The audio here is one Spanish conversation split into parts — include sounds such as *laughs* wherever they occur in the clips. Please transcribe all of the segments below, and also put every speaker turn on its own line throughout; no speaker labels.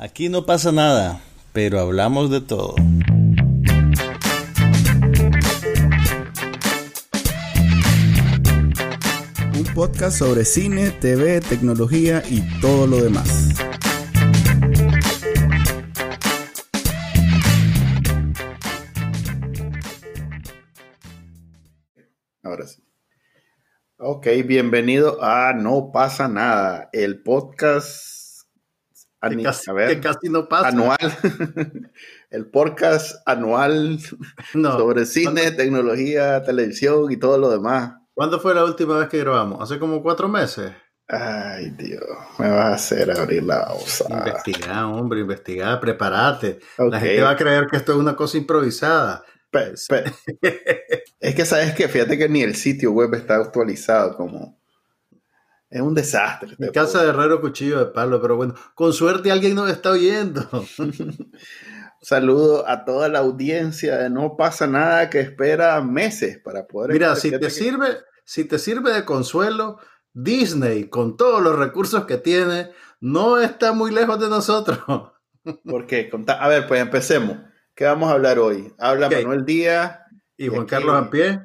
Aquí no pasa nada, pero hablamos de todo.
Un podcast sobre cine, TV, tecnología y todo lo demás. Ahora sí. Ok, bienvenido a No pasa nada, el podcast
Que casi,
a ver,
que casi no pasa.
anual, *laughs* el podcast anual *laughs*
No.
sobre cine,
¿Cuándo,
tecnología, televisión y todo lo demás.
cuándo fue la última vez que grabamos? Hace como cuatro meses.
Ay, Dios, me vas a hacer abrir la osa.
Investigar, hombre, investigar, prepárate. La gente va a creer que esto es una cosa improvisada.
Pe- pe- *laughs* es que sabes que fíjate que ni el sitio web está actualizado como es un desastre.
Mi casa de herrero cuchillo de palo, pero bueno, con suerte alguien nos está oyendo. *laughs*
Saludo a toda la audiencia de No pasa nada que espera meses para poder
Mira, si te
que-
sirve, si te sirve de consuelo, Disney, con todos los recursos que tiene, no está muy lejos de nosotros. *laughs*
¿Por qué? A ver, pues empecemos. ¿Qué vamos a hablar hoy? Habla
Ok.
Manuel Díaz
Y Juan Carlos Ampié,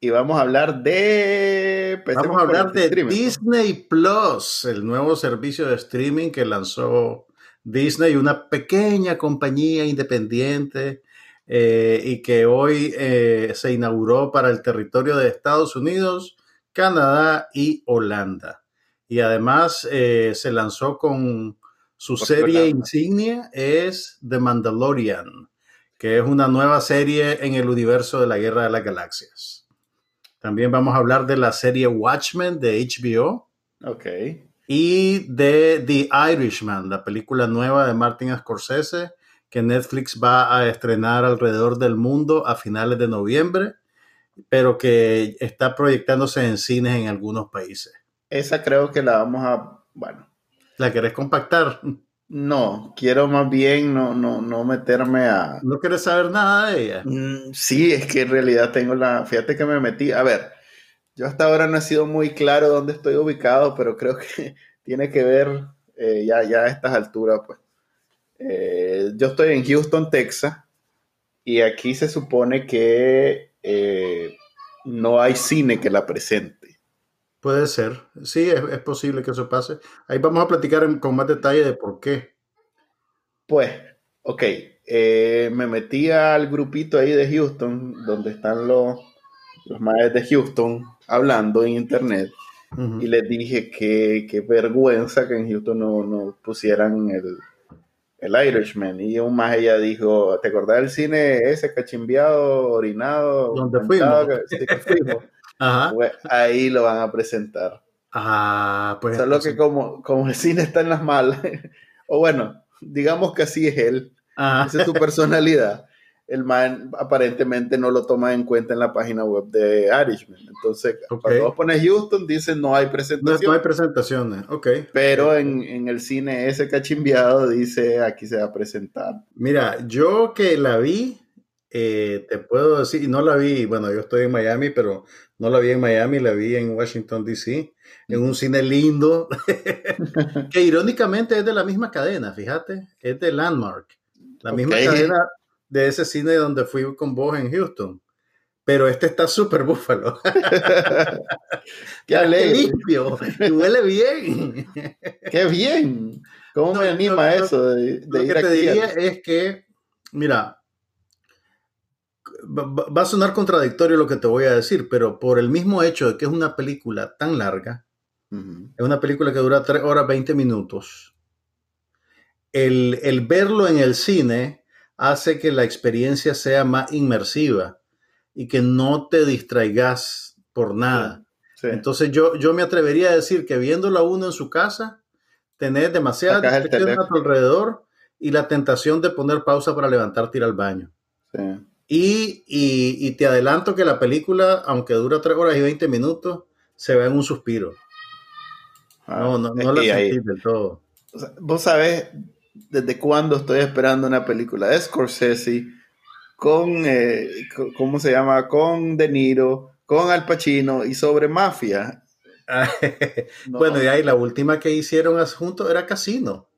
y vamos a hablar de
vamos a hablar de
streaming.
Disney Plus, el nuevo servicio de streaming que lanzó Disney, una pequeña compañía independiente eh, y que hoy eh, se inauguró para el territorio de Estados Unidos, Canadá y Holanda. Y además eh, se lanzó con su serie
Holanda.
insignia, es The Mandalorian, que es una nueva serie en el universo de la Guerra de las Galaxias. También vamos a hablar de la serie Watchmen de HBO
Ok.
y de The Irishman, la película nueva de Martin Scorsese que Netflix va a estrenar alrededor del mundo a finales de noviembre, pero que está proyectándose en cines en algunos países.
Esa creo que la vamos a, bueno,
¿La querés compactar?
No, quiero más bien no, no, no meterme a...
¿No querés saber nada de ella?
Mm, Sí, es que en realidad tengo la, fíjate que me metí, a ver, yo hasta ahora no he sido muy claro dónde estoy ubicado, pero creo que *laughs* tiene que ver eh, ya, ya a estas alturas, pues. Eh, yo estoy en Houston, Texas, y aquí se supone que eh, no hay cine que la presente.
Puede ser. Sí, es, es posible que eso pase. Ahí vamos a platicar en- con más detalle de por qué.
Pues, ok, eh, me metí al grupito ahí de Houston, donde están los, los maestros de Houston hablando en internet. Y les dije que qué vergüenza que en Houston no, no pusieran el, el Irishman. Y un más ella dijo, ¿te acordás del cine ese cachimbiado, orinado?
¿Dónde
manchado
fuimos?
que- sí, que fuimos? *laughs*
Ajá.
Pues ahí lo van a presentar.
Ah, pues.
Solo
entonces-
que como, como el cine está en las malas, *laughs* o bueno, digamos que así es él,
Ajá.
esa es su personalidad. El man aparentemente no lo toma en cuenta en la página web de Irishman. Entonces, cuando vos pones Houston, dice no hay
No,
presentación.
no hay presentaciones. Ok.
Pero en, en el cine ese cachimbiado dice aquí se va a presentar.
Mira, yo que la vi, eh, te puedo decir, no la vi, bueno, yo estoy en Miami, pero no la vi en Miami, la vi en Washington, D.C., en un cine lindo, *laughs* que irónicamente es de la misma cadena, fíjate, es de Landmark, la misma
Ok.
cadena de ese cine donde fui con vos en Houston. Pero este está súper búfalo. *laughs*
¡Qué
limpio! Y huele bien.
¡Qué bien! ¿Cómo
No,
me anima
lo-
eso de, de
Lo
ir
que te diría es que, mira, va, a sonar contradictorio lo que te voy a decir, pero por el mismo hecho de que es una película tan larga, es una película que dura 3 horas 20 minutos, el, el verlo en el cine hace que la experiencia sea más inmersiva y que no te distraigas por nada.
Sí.
Entonces yo, yo me atrevería a decir que viéndolo a uno en su casa, tenés
el
distracciones a tu alrededor y la tentación de poner pausa para levantarte y ir al baño.
sí.
Y, y- y te adelanto que la película, aunque dura 3 horas y 20 minutos, se ve en un suspiro.
Ah,
No, no, no la sentís del todo.
Vos sabés desde cuándo estoy esperando una película de Scorsese con, eh, ¿cómo se llama? Con De Niro, con Al Pacino y sobre mafia. *laughs* No,
Bueno, y ahí la última que hicieron juntos era Casino.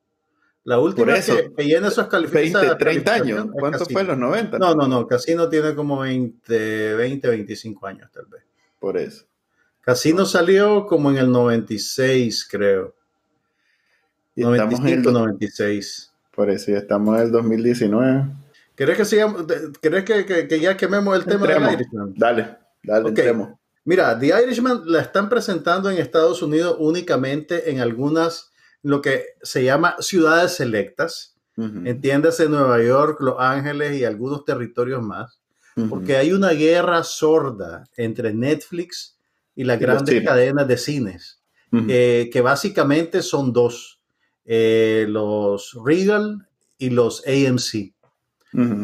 La última
eso,
que, que llena esos
20,
calificaciones.
30 años. ¿Cuánto fue? ¿Los 90?
No, no, no. Casino tiene como 20, 20, 25 años tal vez.
Por eso.
Casino salió como en el 96, creo.
Y estamos en
95,
el,
96.
por eso ya estamos en el 2019.
¿Querés que, sigamos, ¿querés que, que- que ya quememos el tema del Irishman?
Dale, dale,
Ok.
entremos.
Mira, The Irishman la están presentando en Estados Unidos únicamente en algunas, lo que se llama ciudades selectas. Entiéndase Nueva York, Los Ángeles y algunos territorios más. Porque hay una guerra sorda entre Netflix y las
Y
grandes cadenas de cines,
Ujú,
que, que básicamente son dos, eh, los Regal y los AMC.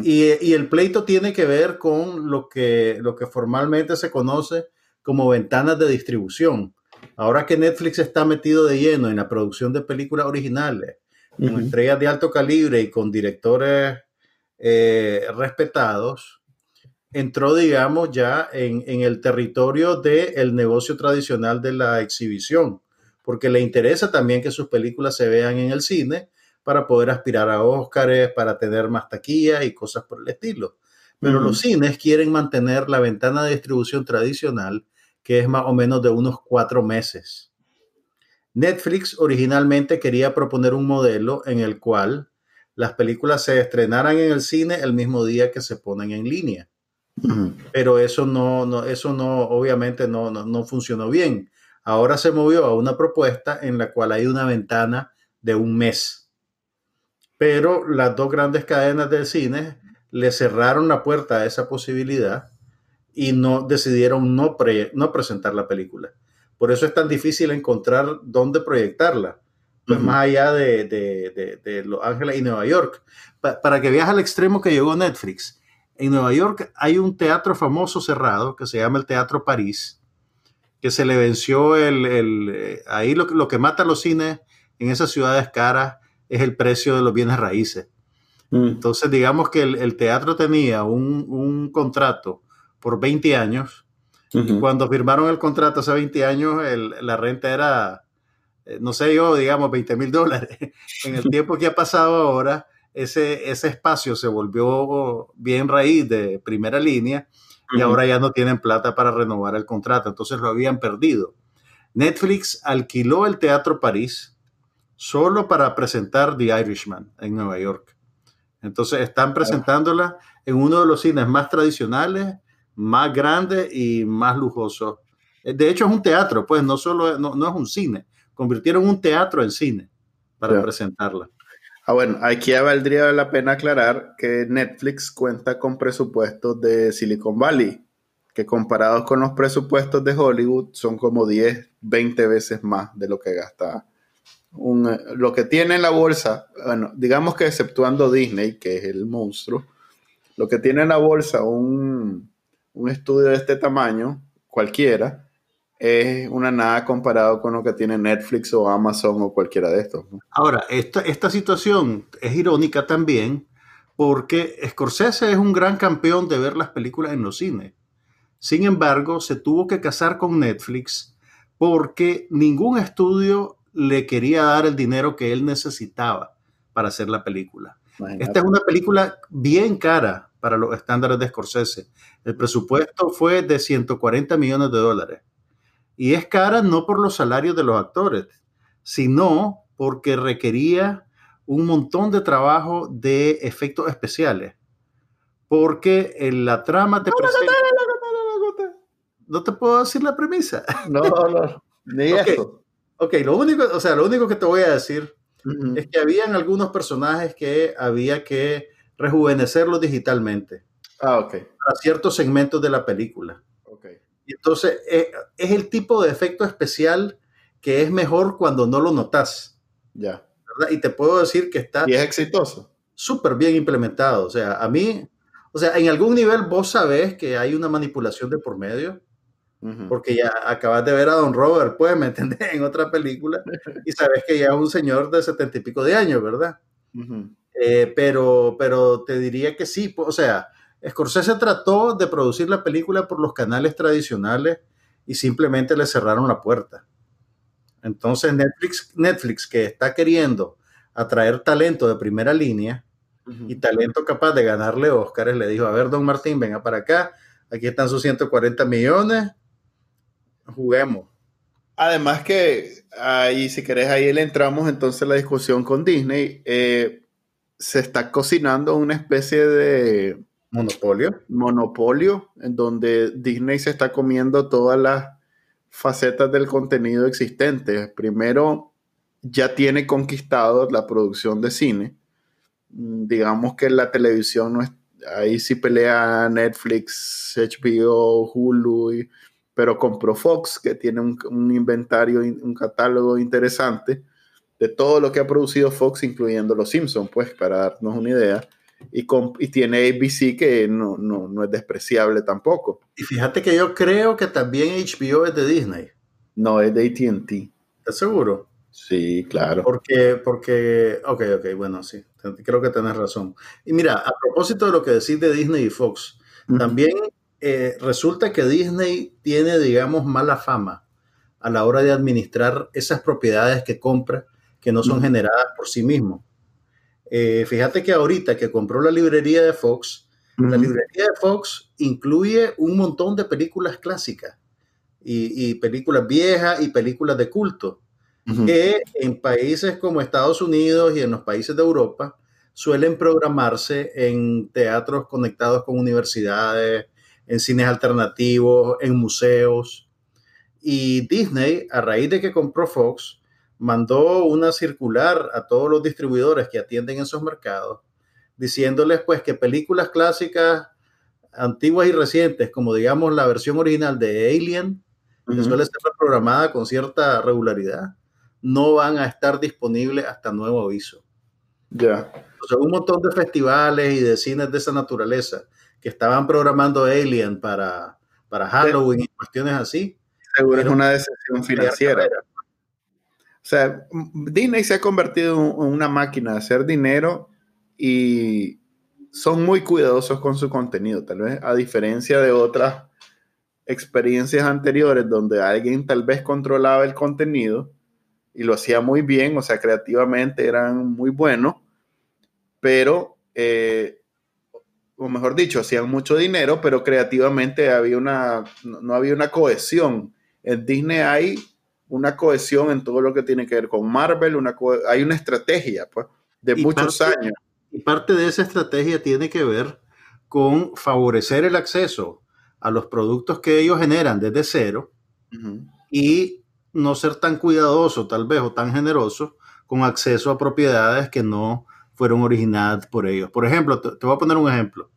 Y, y el pleito tiene que ver con lo que, lo que formalmente se conoce como ventanas de distribución. Ahora que Netflix está metido de lleno en la producción de películas originales, con estrellas de alto calibre y con directores eh, respetados, entró, digamos, ya en, en el territorio del negocio tradicional de la exhibición, porque le interesa también que sus películas se vean en el cine para poder aspirar a Óscares, para tener más taquilla y cosas por el estilo. Pero los cines quieren mantener la ventana de distribución tradicional, que es más o menos de unos cuatro meses. Netflix originalmente quería proponer un modelo en el cual las películas se estrenaran en el cine el mismo día que se ponen en línea. Pero eso no, no eso no, obviamente no, no, no funcionó bien. Ahora se movió a una propuesta en la cual hay una ventana de un mes. Pero las dos grandes cadenas del cine le cerraron la puerta a esa posibilidad y no decidieron no, pre- no presentar la película. Por eso es tan difícil encontrar dónde proyectarla, pues más allá de, de- de- de Los Ángeles y Nueva York. Pa- para que veas al extremo que llegó Netflix, en Nueva York hay un teatro famoso cerrado que se llama el Teatro París, que se le venció el... el, eh, ahí lo, que- lo que mata a los cines en esas ciudades caras es el precio de los bienes raíces.
Ujú.
Entonces, digamos que el, el teatro tenía un, un contrato por 20 años. Cuando firmaron el contrato hace 20 años, el- la renta era, eh, no sé yo, digamos, 20 mil dólares. *laughs* En el *laughs* tiempo que ha pasado ahora, ese, ese espacio se volvió bien raíz de primera línea y
Ujú.
ahora ya no tienen plata para renovar el contrato. Entonces lo habían perdido. Netflix alquiló el Teatro París solo para presentar The Irishman en Nueva York. Entonces están presentándola en uno de los cines más tradicionales, más grandes y más lujosos. Eh, De hecho es un teatro, pues no solo no, no es un cine. Convirtieron un teatro en cine para
Ya.
presentarla.
Ah, bueno, aquí ya valdría la pena aclarar que Netflix cuenta con presupuestos de Silicon Valley, que comparados con los presupuestos de Hollywood son como 10, 20 veces más de lo que gasta un, eh, lo que tiene en la bolsa, bueno, digamos que exceptuando Disney, que es el monstruo, lo que tiene en la bolsa un, un estudio de este tamaño, cualquiera, es una nada comparado con lo que tiene Netflix o Amazon o cualquiera de estos. ¿no?
Ahora, esta, esta situación es irónica también porque Scorsese es un gran campeón de ver las películas en los cines. Sin embargo, se tuvo que casar con Netflix porque ningún estudio le quería dar el dinero que él necesitaba para hacer la película.
Imagínate.
Esta es una película bien cara para los estándares de Scorsese. El presupuesto fue de 140 millones de dólares. Y es cara no por los salarios de los actores, sino porque requería un montón de trabajo de efectos especiales. Porque en la trama te presenta... No te puedo decir la premisa. *laughs*
No, no, ni
Ok.
eso.
Ok, lo único, o sea, lo único que te voy a decir
Ujú.
es que habían algunos personajes que había que rejuvenecerlos digitalmente
Ah, ok.
para ciertos segmentos de la película.
ok.
Y entonces eh, es el tipo de efecto especial que es mejor cuando no lo notas,
Ya.
¿verdad? Y te puedo decir que está
Y es exitoso.
súper bien implementado. O sea, a mí, o sea, en algún nivel vos sabés que hay una manipulación de por medio, porque ya acabas de ver a Don Robert, pues, ¿me entendés? *laughs* En otra película, y sabes que ya es un señor de setenta y pico de años, ¿verdad?
Ujú.
Eh, pero, pero te diría que sí, o sea, Scorsese trató de producir la película por los canales tradicionales y simplemente le cerraron la puerta. Entonces Netflix, Netflix que está queriendo atraer talento de primera línea y talento capaz de ganarle Oscars, le dijo, a ver, don Martín, venga para acá, aquí están sus 140 millones, juguemos.
Además que ahí, si querés, ahí le entramos entonces la discusión con Disney. Eh, se está cocinando una especie de
monopolio.
Monopolio, en donde Disney se está comiendo todas las facetas del contenido existente. Primero, ya tiene conquistado la producción de cine. Mm, digamos que la televisión no es, ahí sí pelea Netflix, HBO, Hulu y pero compró Fox, que tiene un, inventario, un catálogo interesante de todo lo que ha producido Fox, incluyendo Los Simpsons, pues, para darnos una idea. Y, y tiene ABC, que no, no, es despreciable tampoco.
Y fíjate que yo creo que también HBO es de Disney.
No, es de ATT.
¿Estás seguro?
Sí, claro.
Porque, porque, ok, ok, bueno, sí, creo que tienes razón. Y mira, a propósito de lo que decís de Disney y Fox, también eh, resulta que Disney tiene, digamos, mala fama a la hora de administrar esas propiedades que compra que no son generadas por sí mismo. Eh, fíjate que ahorita que compró la librería de Fox, la librería de Fox incluye un montón de películas clásicas y, películas viejas y películas de culto, que en países como Estados Unidos y en los países de Europa suelen programarse en teatros conectados con universidades, en cines alternativos, en museos. Y Disney, a raíz de que compró Fox, mandó una circular a todos los distribuidores que atienden esos mercados, diciéndoles pues que películas clásicas antiguas y recientes, como digamos la versión original de Alien, que suele ser reprogramada con cierta regularidad, no van a estar disponibles hasta nuevo aviso.
Ya.
O sea, un montón de festivales y de cines de esa naturaleza que estaban programando Alien para, para Halloween y cuestiones así.
Seguro es una decisión financiera. O sea, Disney se ha convertido en una máquina de hacer dinero y son muy cuidadosos con su contenido, tal vez a diferencia de otras experiencias anteriores donde alguien tal vez controlaba el contenido y lo hacía muy bien, o sea, creativamente eran muy buenos, pero eh, o mejor dicho, hacían mucho dinero, pero creativamente había una, no había una cohesión. En Disney hay una cohesión en todo lo que tiene que ver con Marvel, una hay una estrategia pues, de muchos años.
Y parte de esa estrategia tiene que ver con favorecer el acceso a los productos que ellos generan desde cero y no ser tan cuidadoso tal vez o tan generoso con acceso a propiedades que no fueron originadas por ellos. Por ejemplo, te, voy a poner un ejemplo.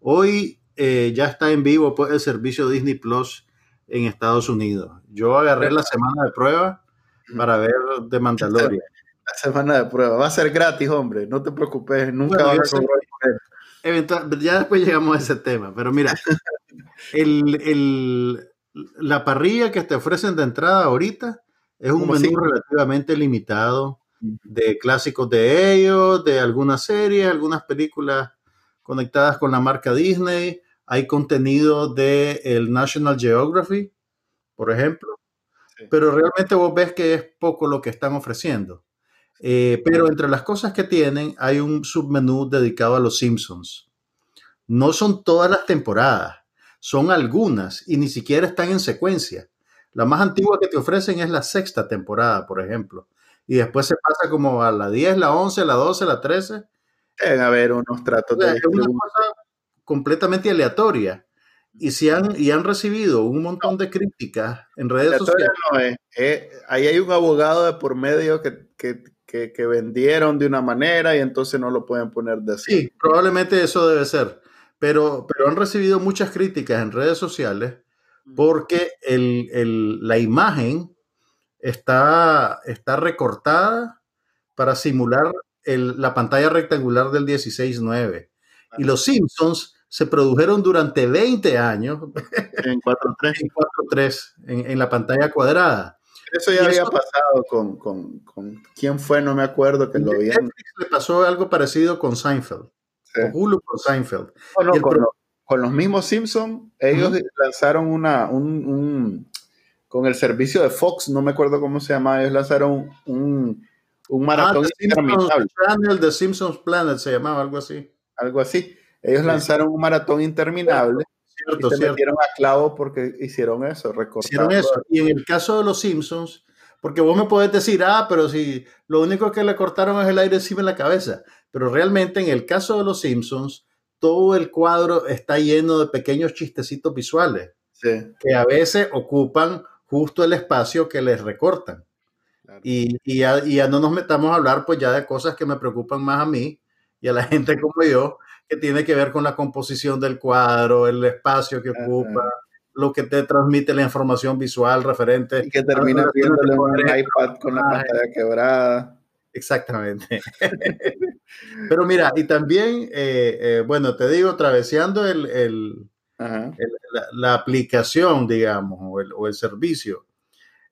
Hoy eh, ya está en vivo pues, el servicio Disney Plus en Estados Unidos. Yo agarré la semana de prueba para ver The Mandalorian.
La semana de prueba. Va a ser gratis, hombre. No te preocupes. Nunca va a
cobrar Ya después llegamos a ese tema. Pero mira, *laughs* el, la parrilla que te ofrecen de entrada ahorita es un menú relativamente limitado de clásicos de ellos, de algunas series, algunas películas conectadas con la marca Disney. Hay contenido de el National Geography, por ejemplo. Pero realmente vos ves que es poco lo que están ofreciendo. Eh, pero entre las cosas que tienen hay un submenú dedicado a los Simpsons. No son todas las temporadas, son algunas y ni siquiera están en secuencia. La más antigua que te ofrecen es la sexta temporada, por ejemplo y después se pasa como a la 10, la 11, la 12, la 13.
Deben haber unos tratos de...
una cosa completamente aleatoria. Y, si han, y han recibido un montón de críticas en redes sociales.
No eh, ahí hay un abogado de por medio que, que, que, que, vendieron de una manera y entonces no lo pueden poner de así.
Sí, probablemente eso debe ser. Pero, pero han recibido muchas críticas en redes sociales porque el, el, la imagen está, está recortada para simular la pantalla rectangular del 16.9. Y los Simpsons se produjeron durante 20 años
en 4.3 *laughs*
en, en, la pantalla cuadrada.
Eso ya había pasado con, con, con, quién fue, no me acuerdo que lo vi.
Le pasó algo parecido con Seinfeld. Con Hulu con Seinfeld.
con, los mismos Simpsons, ellos lanzaron una, un, con el servicio de Fox, no me acuerdo cómo se llama, ellos lanzaron un, un maratón
Ah, The Simpsons
interminable.
Channel, The Simpsons Planet se llamaba algo así.
Algo así. Ellos
Sí.
lanzaron un maratón interminable
Cierto,
y se
cierto.
metieron a clavo porque hicieron eso, recortaron.
Hicieron eso. Y en el caso de los Simpsons, porque vos me podés decir, ah, pero si lo único que le cortaron es el aire encima de la cabeza. Pero realmente en el caso de los Simpsons, todo el cuadro está lleno de pequeños chistecitos visuales
Sí,
que a veces ocupan justo el espacio que les recortan.
claro.
Y, y ya, y ya no nos metamos a hablar pues ya de cosas que me preocupan más a mí y a la *laughs* gente como yo, que tiene que ver con la composición del cuadro, el espacio que ocupa, lo que te transmite la información visual referente.
Y que termina viéndolo en un
relaciones
iPad con la pantalla quebrada.
Exactamente. *laughs* Pero mira, y también, eh, eh, bueno, te digo, traveseando el, el- el- la, la aplicación, digamos, o el, o el servicio,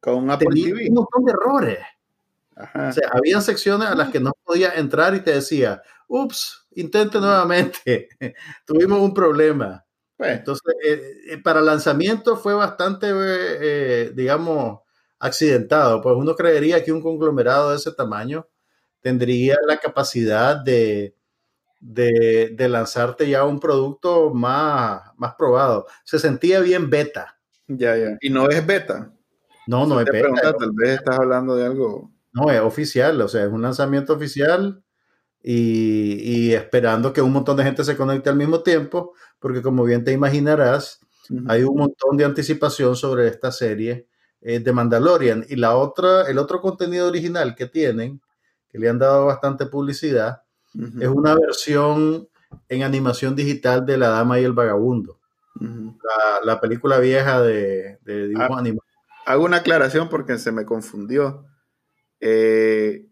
Con Apple
tenía
TV.
un montón de errores.
Ajá.
O sea, había secciones a las que no podía entrar y te decía, ups, intente nuevamente, *laughs* tuvimos un problema.
Pues,
Entonces, eh, eh, para lanzamiento fue bastante, eh, eh, digamos, accidentado. Pues uno creería que un conglomerado de ese tamaño tendría la capacidad de, de, de lanzarte ya un producto más, más probado. Se sentía bien beta.
ya, ya. Y no es beta.
No, no es beta.
tal vez estás hablando de algo.
No, es oficial, o sea, es un lanzamiento oficial y, y esperando que un montón de gente se conecte al mismo tiempo, porque como bien te imaginarás, hay un montón de anticipación sobre esta serie eh, de Mandalorian. Y la otra, el otro contenido original que tienen, que le han dado bastante publicidad, es una versión en animación digital de La Dama y el Vagabundo, la, la película vieja de, de dibujos
Ah.
animados.
Hago una aclaración porque se me confundió. Eh,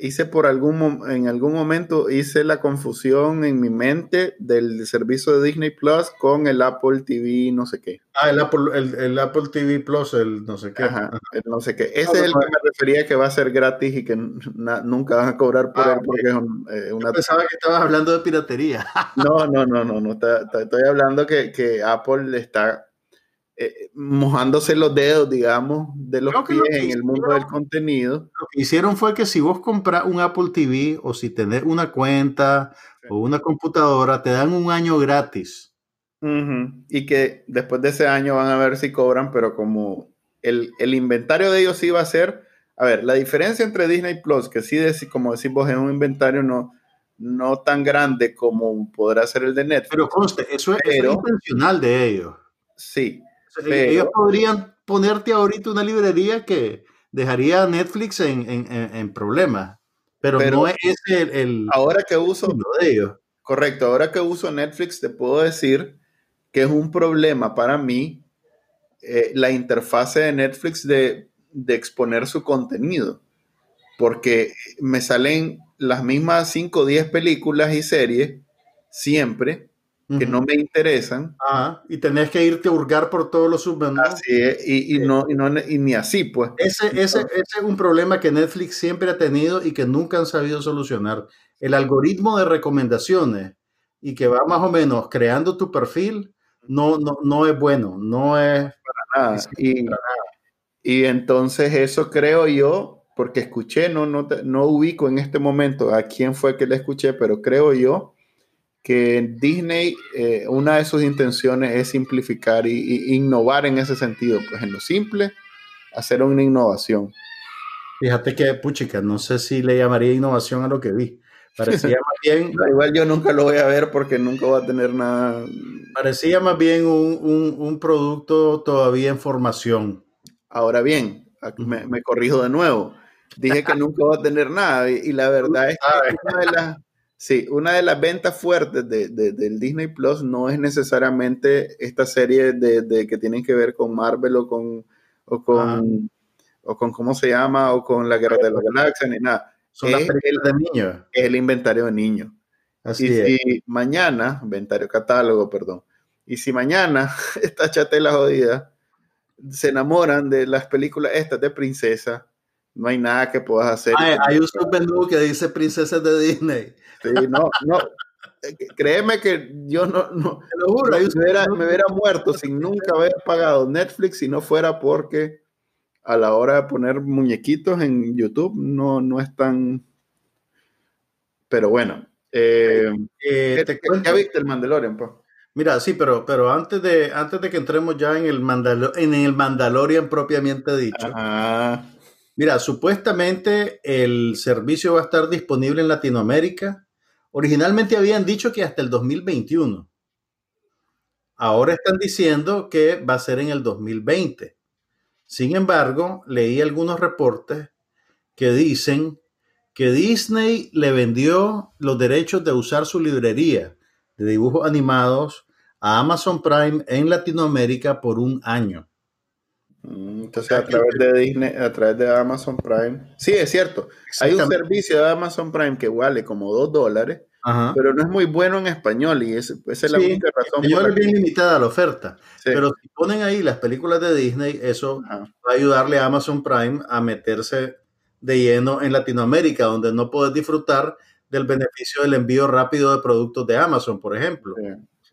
hice por algún en algún momento hice la confusión en mi mente del servicio de Disney Plus con el Apple TV no sé qué.
Ah, el Apple, el, el Apple TV Plus, el no sé qué.
Ajá, el no sé qué. Ese
No,
es el
no,
que me refería que va a ser gratis y que nunca van a cobrar por
Ah,
él porque es un- eh, una
Yo pensaba que estabas hablando de piratería.
No, no, no, no, no. Estoy hablando que, que Apple está eh, mojándose los dedos, digamos, de los pies
lo
en el mundo del contenido.
Lo que hicieron fue que si vos compras un Apple TV o si tenés una cuenta
Sí.
o una computadora, te dan un año gratis.
Y que después de ese año van a ver si cobran, pero como el, el inventario de ellos sí va a ser. A ver, la diferencia entre Disney Plus, que sí, deci- como decís vos, es un inventario no, no tan grande como podrá ser el de Netflix.
Pero conste, eso es, eso es
Pero-
intencional de ellos.
sí, Pero-
ellos podrían ponerte ahorita una librería que dejaría a Netflix en, en- en- problemas, pero,
Pero-
no es el, el
ahora que uso,
de ellos.
Correcto, ahora que uso Netflix te puedo decir que es un problema para mí eh, la interfase de Netflix de, de exponer su contenido, porque me salen las mismas 5 o 10 películas y series siempre que no me interesan,
Ah, y tenés que irte a hurgar por todos los submenús.
así es, y, y no, y, no, y ni así, pues.
Ese, ese, ese es un problema que Netflix siempre ha tenido y que nunca han sabido solucionar. El algoritmo de recomendaciones y que va más o menos creando tu perfil no, no, no es bueno, no es...
nada. Y, y entonces eso creo yo, porque escuché, no, no, no ubico en este momento a quién fue que le escuché, pero creo yo que Disney, eh, una de sus intenciones es simplificar y, y innovar en ese sentido, pues en lo simple, hacer una innovación.
Fíjate que, puchica, no sé si le llamaría innovación a lo que vi. Parecía *laughs* más bien,
No, igual yo nunca lo voy a ver porque nunca va a tener nada.
parecía más bien un, un- un producto todavía en formación.
Ahora bien, me, me corrijo de nuevo. Dije que *laughs* nunca va a tener nada y, y la verdad es que una de las, sí, una de las ventas fuertes de, de- del Disney Plus no es necesariamente esta serie de, de que tienen que ver con Marvel o con, o con, o con cómo se llama, o con la Guerra de la Galaxia, ni nada.
Son las
Es
películas de niños.
Es el inventario de niños.
Así
y
es.
si mañana, inventario catálogo, perdón, y si mañana *laughs* esta chatela jodida se enamoran de las películas estas de princesa, no hay nada que puedas hacer.
Ay, hay un submenú que dice princesas de Disney.
Sí, no, no. Eh, Créeme que yo no, no,
Te lo juro.
me, hubiera, me hubiera muerto sin nunca haber pagado Netflix si no fuera porque a la hora de poner muñequitos en YouTube no, no es tan... Pero bueno, eh,
Eh,
¿qué-
te
qué-
cuento-
¿ya viste el Mandalorian? Pues?
Mira, sí, pero, pero antes, de, antes de que entremos ya en el, Mandalo- en el Mandalorian propiamente dicho, mira, supuestamente el servicio va a estar disponible en Latinoamérica. Originalmente habían dicho que hasta el 2021. Ahora están diciendo que va a ser en el 2020. Sin embargo, leí algunos reportes que dicen que Disney le vendió los derechos de usar su librería de dibujos animados a Amazon Prime en Latinoamérica por un año.
Mm, entonces a través de Disney, a través de Amazon Prime. Sí, es cierto. Hay un servicio de Amazon Prime que vale como 2 dólares,
Ajá.
pero no es muy bueno en español y es- esa es la
Sí,
única razón.
Yo
por la
es bien limitada la oferta,
Sí.
pero si ponen ahí las películas de Disney, eso
Ajá.
va a ayudarle a Amazon Prime a meterse de lleno en Latinoamérica, donde no puedes disfrutar del beneficio del envío rápido de productos de Amazon, por ejemplo.
Sí.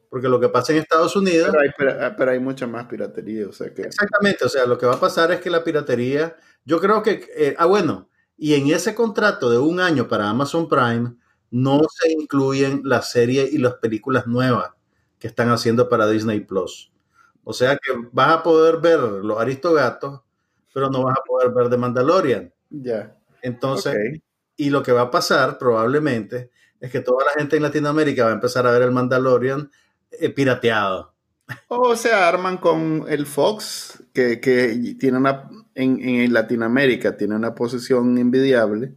Porque lo que pasa en Estados Unidos,
Pero hay, pero, pero hay mucha más piratería, o sea que...
exactamente, o sea, lo que va a pasar es que la piratería, yo creo que, eh, ah, bueno, y en ese contrato de un año para Amazon Prime, no se incluyen las series y las películas nuevas que están haciendo para Disney Plus. O sea que vas a poder ver los Aristogatos, pero no vas a poder ver The Mandalorian.
Ya.
Entonces, y lo que va a pasar probablemente es que toda la gente en Latinoamérica va a empezar a ver el Mandalorian pirateado.
O se arman con el Fox, que, que tiene una, en, en Latinoamérica tiene una posición envidiable,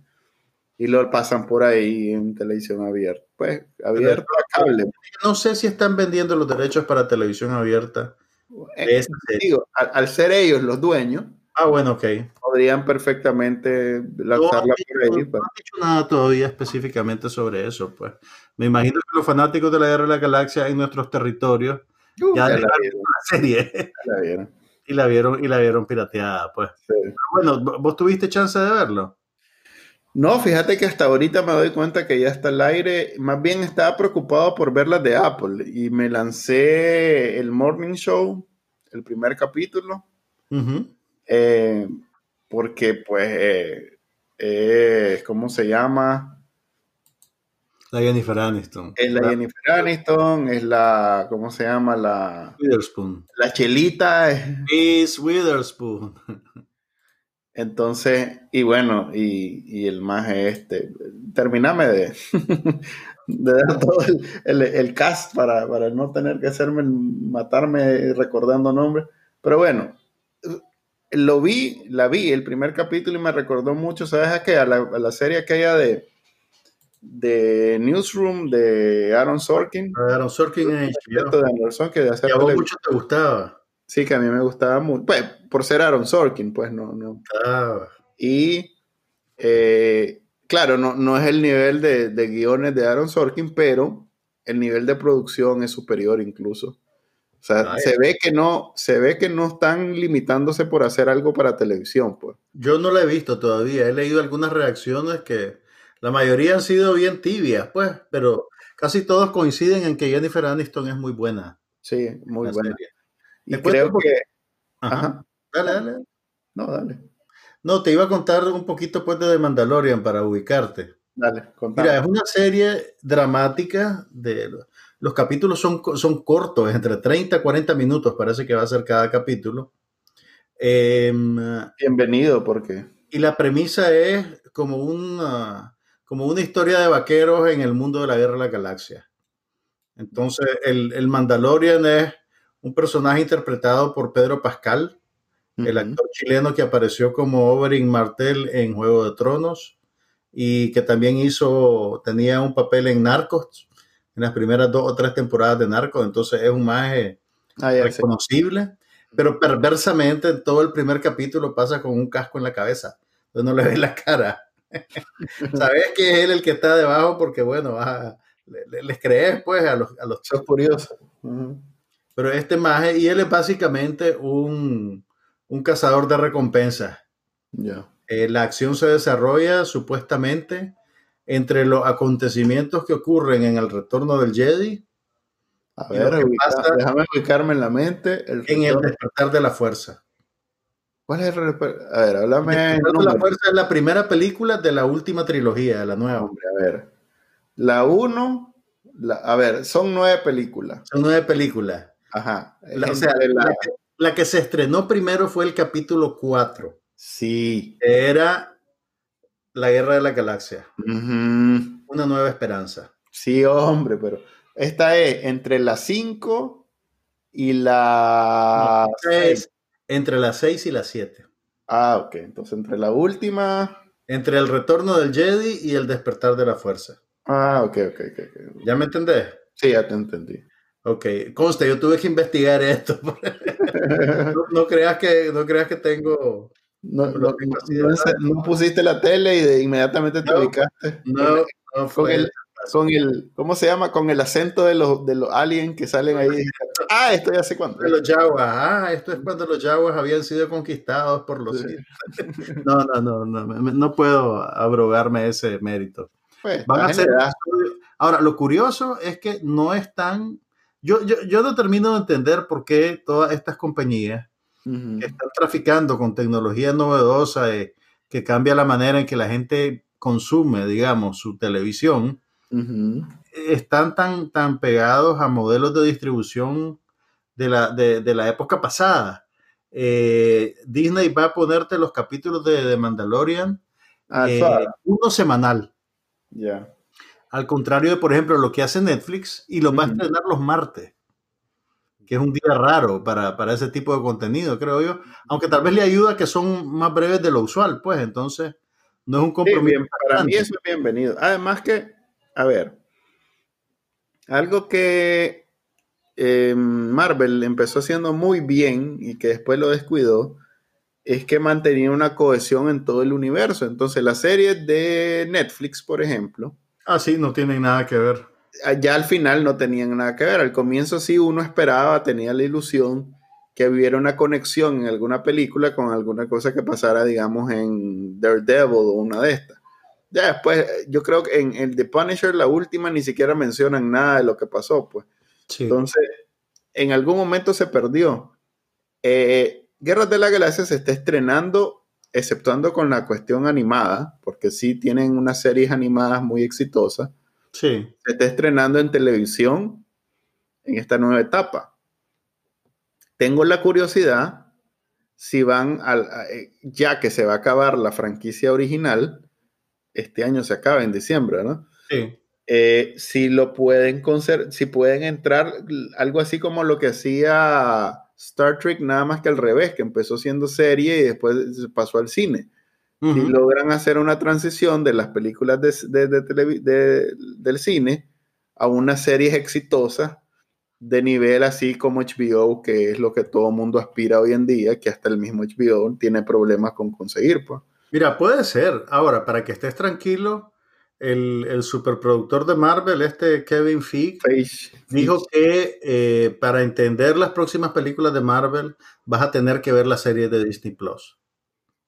y lo pasan por ahí en televisión abierta. Pues abierta a cable.
No sé si están vendiendo los derechos para televisión abierta. de
Eh,
esa serie.
digo, al, al ser ellos los dueños,
Ah, bueno, ok.
podrían perfectamente
No
lanzarla
dicho,
por ahí.
no
pero-
han dicho nada todavía específicamente sobre eso, pues. Me imagino que los fanáticos de la Guerra de la Galaxia en nuestros territorios
Uh,
ya
ya la vieron,
la serie
ya la vieron.
y la vieron y la vieron pirateada, pues.
Sí.
Pero bueno, ¿vo- ¿vos tuviste chance de verlo?
No, fíjate que hasta ahorita me doy cuenta que ya está al aire. Más bien estaba preocupado por ver las de Apple y me lancé el Morning Show, el primer capítulo. Eh, porque pues, eh, eh, ¿cómo se llama?
La Jennifer Aniston.
Es la Jennifer Aniston, es la, ¿cómo se llama? La,
Witherspoon.
la Chelita. es-
Miss Witherspoon.
Entonces, y bueno, y, y el más este, terminame de, *laughs* de dar todo el, el- el cast para, para no tener que hacerme, matarme recordando nombres. Pero bueno, lo vi, la vi el primer capítulo y me recordó mucho, ¿sabes a qué? A la, a la serie aquella de, de Newsroom de Aaron Sorkin.
Aaron Sorkin en HBO.
de Aaron Sorkin, de hacer
Y a vos mucho te gustaba.
Sí, que a mí me gustaba mucho. Pues, por ser Aaron Sorkin, pues no, no,
Ah,
y eh, claro, no, no es el nivel de, de guiones de Aaron Sorkin, pero el nivel de producción es superior incluso. O sea, se ve que no, se ve que no están limitándose por hacer algo para televisión, pues.
Yo no la he visto todavía. He leído algunas reacciones que la mayoría han sido bien tibias, pues, pero casi todos coinciden en que Jennifer Aniston es muy buena.
Sí, muy buena.
serie.
Y creo que.
Ajá.
Ajá.
Dale, dale.
No, dale.
No, te iba a contar un poquito pues de The Mandalorian para ubicarte.
Dale, contame.
Mira, es una serie dramática. De, los capítulos son, son cortos, entre 30 y 40 minutos parece que va a ser cada capítulo. Em,
Bienvenido, porque.
y la premisa es como una, como una historia de vaqueros en el mundo de la guerra de la galaxia. Entonces, el, el Mandalorian es un personaje interpretado por Pedro Pascal, el actor chileno que apareció como Oberyn Martel en Juego de Tronos y que también hizo, tenía un papel en Narcos, en las primeras dos o tres temporadas de Narcos, entonces es un maje
Ah, ya
reconocible, pero perversamente en todo el primer capítulo pasa con un casco en la cabeza, entonces no le ves la cara. *laughs* Sabes que es él el que está debajo porque, bueno, le- le- les crees pues a los, a los
Sos curioso. Ujú.
pero este maje, y él es básicamente un, un cazador de recompensas.
Ya.
Eh, la acción se desarrolla supuestamente entre los acontecimientos que ocurren en el retorno del Jedi,
A ver,
que pasa-
déjame ubicarme en la mente. El
en el despertar de la fuerza.
¿Cuál es el A ver, háblame.
La Fuerza es la primera película de la última trilogía, de la nueva.
Hombre, a ver. La 1, a ver, son nueve películas.
Son nueve películas.
Ajá.
o sea, la, que, se estrenó primero fue el capítulo 4.
Sí.
Era La Guerra de la Galaxia. Una nueva esperanza.
Sí, hombre, pero esta es entre las 5 y la...
entre las 6 y las 7.
Ah, ok. Entonces entre la última...
Entre el retorno del Jedi y el despertar de la fuerza.
Ah, ok, ok, ok.
¿Ya me entendés?
Sí, ya te entendí.
Ok, conste, yo tuve que investigar esto. *laughs* no, creas que, no creas que tengo...
No, no, pusiste la tele y de inmediatamente te ubicaste.
No,
no fue. el, con el, ¿cómo se llama? Con el acento de los, de los aliens que salen ahí. Ah, esto ya sé cuándo.
De los yaguas. Ah, esto es cuando los yaguas habían sido conquistados por los... *laughs* No, no, no, no, no puedo abrogarme ese mérito.
Pues,
Van a ser... Ahora, lo curioso es que no están... Yo, yo, yo no termino de entender por qué todas estas compañías que están traficando con tecnología novedosa eh, que cambia la manera en que la gente consume, digamos, su televisión, están tan, tan pegados a modelos de distribución de la, de, la época pasada. Eh, Disney va a ponerte los capítulos de, de Mandalorian
ah,
eh, uno semanal.
Ya.
Al contrario de, por ejemplo, lo que hace Netflix y lo va a estrenar los martes, que es un día raro para, para, ese tipo de contenido, creo yo. Aunque tal vez le ayuda que son más breves de lo usual, pues entonces no es un compromiso.
para mí eso es bienvenido. Además que a ver, algo que eh, Marvel empezó haciendo muy bien y que después lo descuidó, es que mantenía una cohesión en todo el universo. Entonces, las series de Netflix, por ejemplo.
Ah, sí, no tienen nada que ver.
Ya al final no tenían nada que ver. Al comienzo sí uno esperaba, tenía la ilusión que hubiera una conexión en alguna película con alguna cosa que pasara, digamos, en Daredevil o una de estas. Ya después, yo creo que en el The Punisher, la última, ni siquiera mencionan nada de lo que pasó, pues. Entonces, en algún momento se perdió. Eh, Guerras de la Galaxia se está estrenando, exceptuando con la cuestión animada, porque sí tienen unas series animadas muy exitosas.
Sí.
Se está estrenando en televisión en esta nueva etapa. Tengo la curiosidad si van al, eh, ya que se va a acabar la franquicia original, este año se acaba en diciembre, ¿no?
Sí.
Eh, si lo pueden si pueden entrar algo así como lo que hacía Star Trek, nada más que al revés, que empezó siendo serie y después pasó al cine. Si logran hacer una transición de las películas de, del cine a unas series exitosas de nivel así como HBO, que es lo que todo mundo aspira hoy en día, que hasta el mismo HBO tiene problemas con conseguir, pues.
Mira, puede ser. Ahora, para que estés tranquilo, el, el superproductor de Marvel, este Kevin Feige, dijo que eh, para entender las próximas películas de Marvel vas a tener que ver la serie de Disney Plus.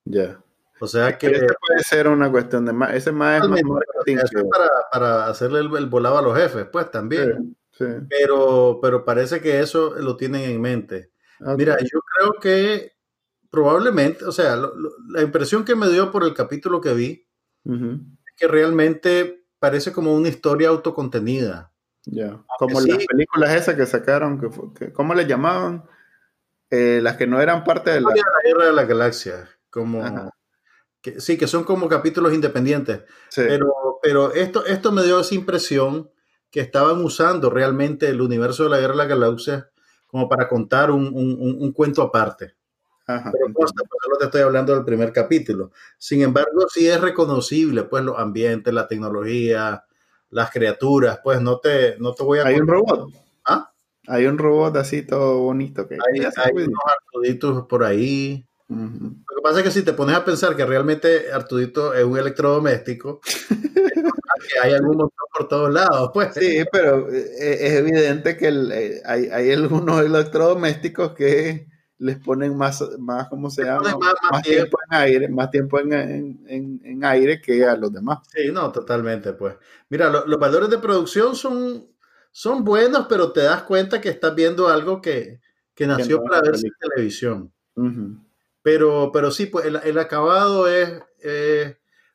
Ya.
O sea que.
puede ser una cuestión de más. Ese más es
para, para, hacerle el, volado a los jefes, pues también. Pero, pero parece que eso lo tienen en mente. Mira, yo creo que probablemente, o sea, la impresión que me dio por el capítulo que vi es que realmente parece como una historia autocontenida.
Ya, como las películas esas que sacaron, que, ¿cómo le llamaban? Eh, las que no eran parte de la...
la guerra de la galaxia, como... Que, sí, que son como capítulos independientes. Pero, pero esto, esto me dio esa impresión que estaban usando realmente el universo de la guerra de la galaxia como para contar un, un, un cuento aparte. Pero pues, no te estoy hablando del primer capítulo. Sin embargo, sí es reconocible, pues, los ambientes, la tecnología, las criaturas, pues, no te, no te voy a...
Hay un robot.
¿Ah?
Hay un robot así todo bonito. Que
hay, hay unos Artuditos por ahí. Lo que pasa es que si te pones a pensar que realmente Artudito es un electrodoméstico, *laughs* que hay algún motor por todos lados, pues.
Sí, pero eh, es evidente que eh, hay, hay algunos electrodomésticos que les ponen más, más ¿cómo se llama? Más, tiempo. en aire, más tiempo en, en, en, aire que a los demás.
Sí, no, totalmente, pues. Mira, los valores de producción son, son buenos, pero te das cuenta que estás viendo algo que, que nació para ver en televisión. Pero, pero sí, pues el, el acabado es,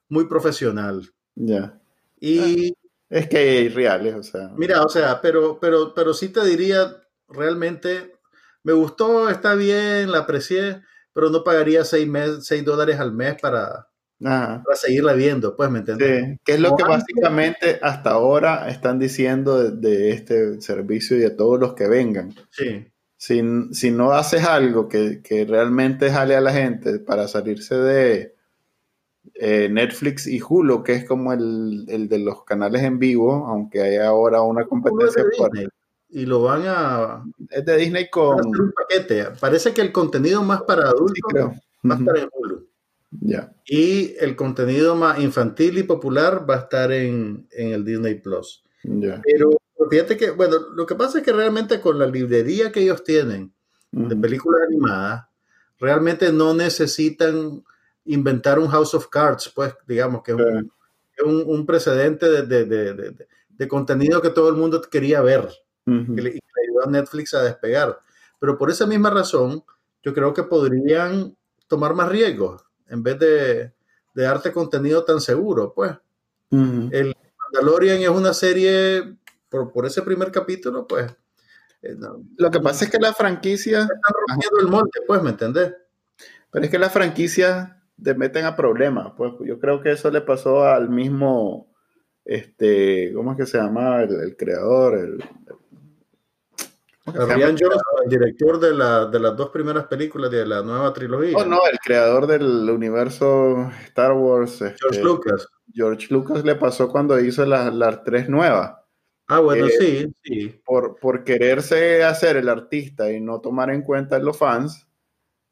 muy profesional.
Ya.
Y
Es que hay reales, o sea.
mira, o sea, pero, pero, pero sí te diría, realmente, me gustó, está bien, la aprecié, pero no pagaría 6 dólares al mes para,
Ajá.
para seguirla viendo, pues, ¿me entiendes?
Sí, que es lo que básicamente hasta ahora están diciendo de, de este servicio y de todos los que vengan.
Sí.
Si, si no haces algo que, que realmente jale a la gente para salirse de eh, Netflix y Hulu, que es como el, el de los canales en vivo, aunque hay ahora una competencia fuerte.
Y lo van a,
Es de Disney con...
hacer un paquete. Parece que el contenido más para adultos
Sí, creo.
va a estar en Hulu.
Ya.
Y el contenido más infantil y popular va a estar en, en el Disney Plus.
Ya.
Pero fíjate que, bueno, lo que pasa es que realmente con la librería que ellos tienen de películas animadas, realmente no necesitan inventar un House of Cards, pues, digamos, que es un, un- un precedente de, de- de- de- contenido que todo el mundo quería ver que le, y que le ayudó a Netflix a despegar. Pero por esa misma razón, yo creo que podrían tomar más riesgos en vez de, de darte contenido tan seguro, pues. El Mandalorian es una serie, por, por ese primer capítulo, pues, eh, no,
Lo que pasa es que la franquicia,
están rompiendo el molde, pues, ¿me entendés?
pero es que las franquicias te meten a problemas. Pues yo creo que eso le pasó al mismo, este, ¿cómo es que se llama? El, el creador, el,
Johnson, el director de, la, de las dos primeras películas de la nueva trilogía,
Oh, no, el creador del universo Star Wars, este,
George Lucas.
George Lucas le pasó cuando hizo las las tres nuevas.
Ah, bueno,
Eh,
sí, sí.
Por, por quererse hacer el artista y no tomar en cuenta los fans,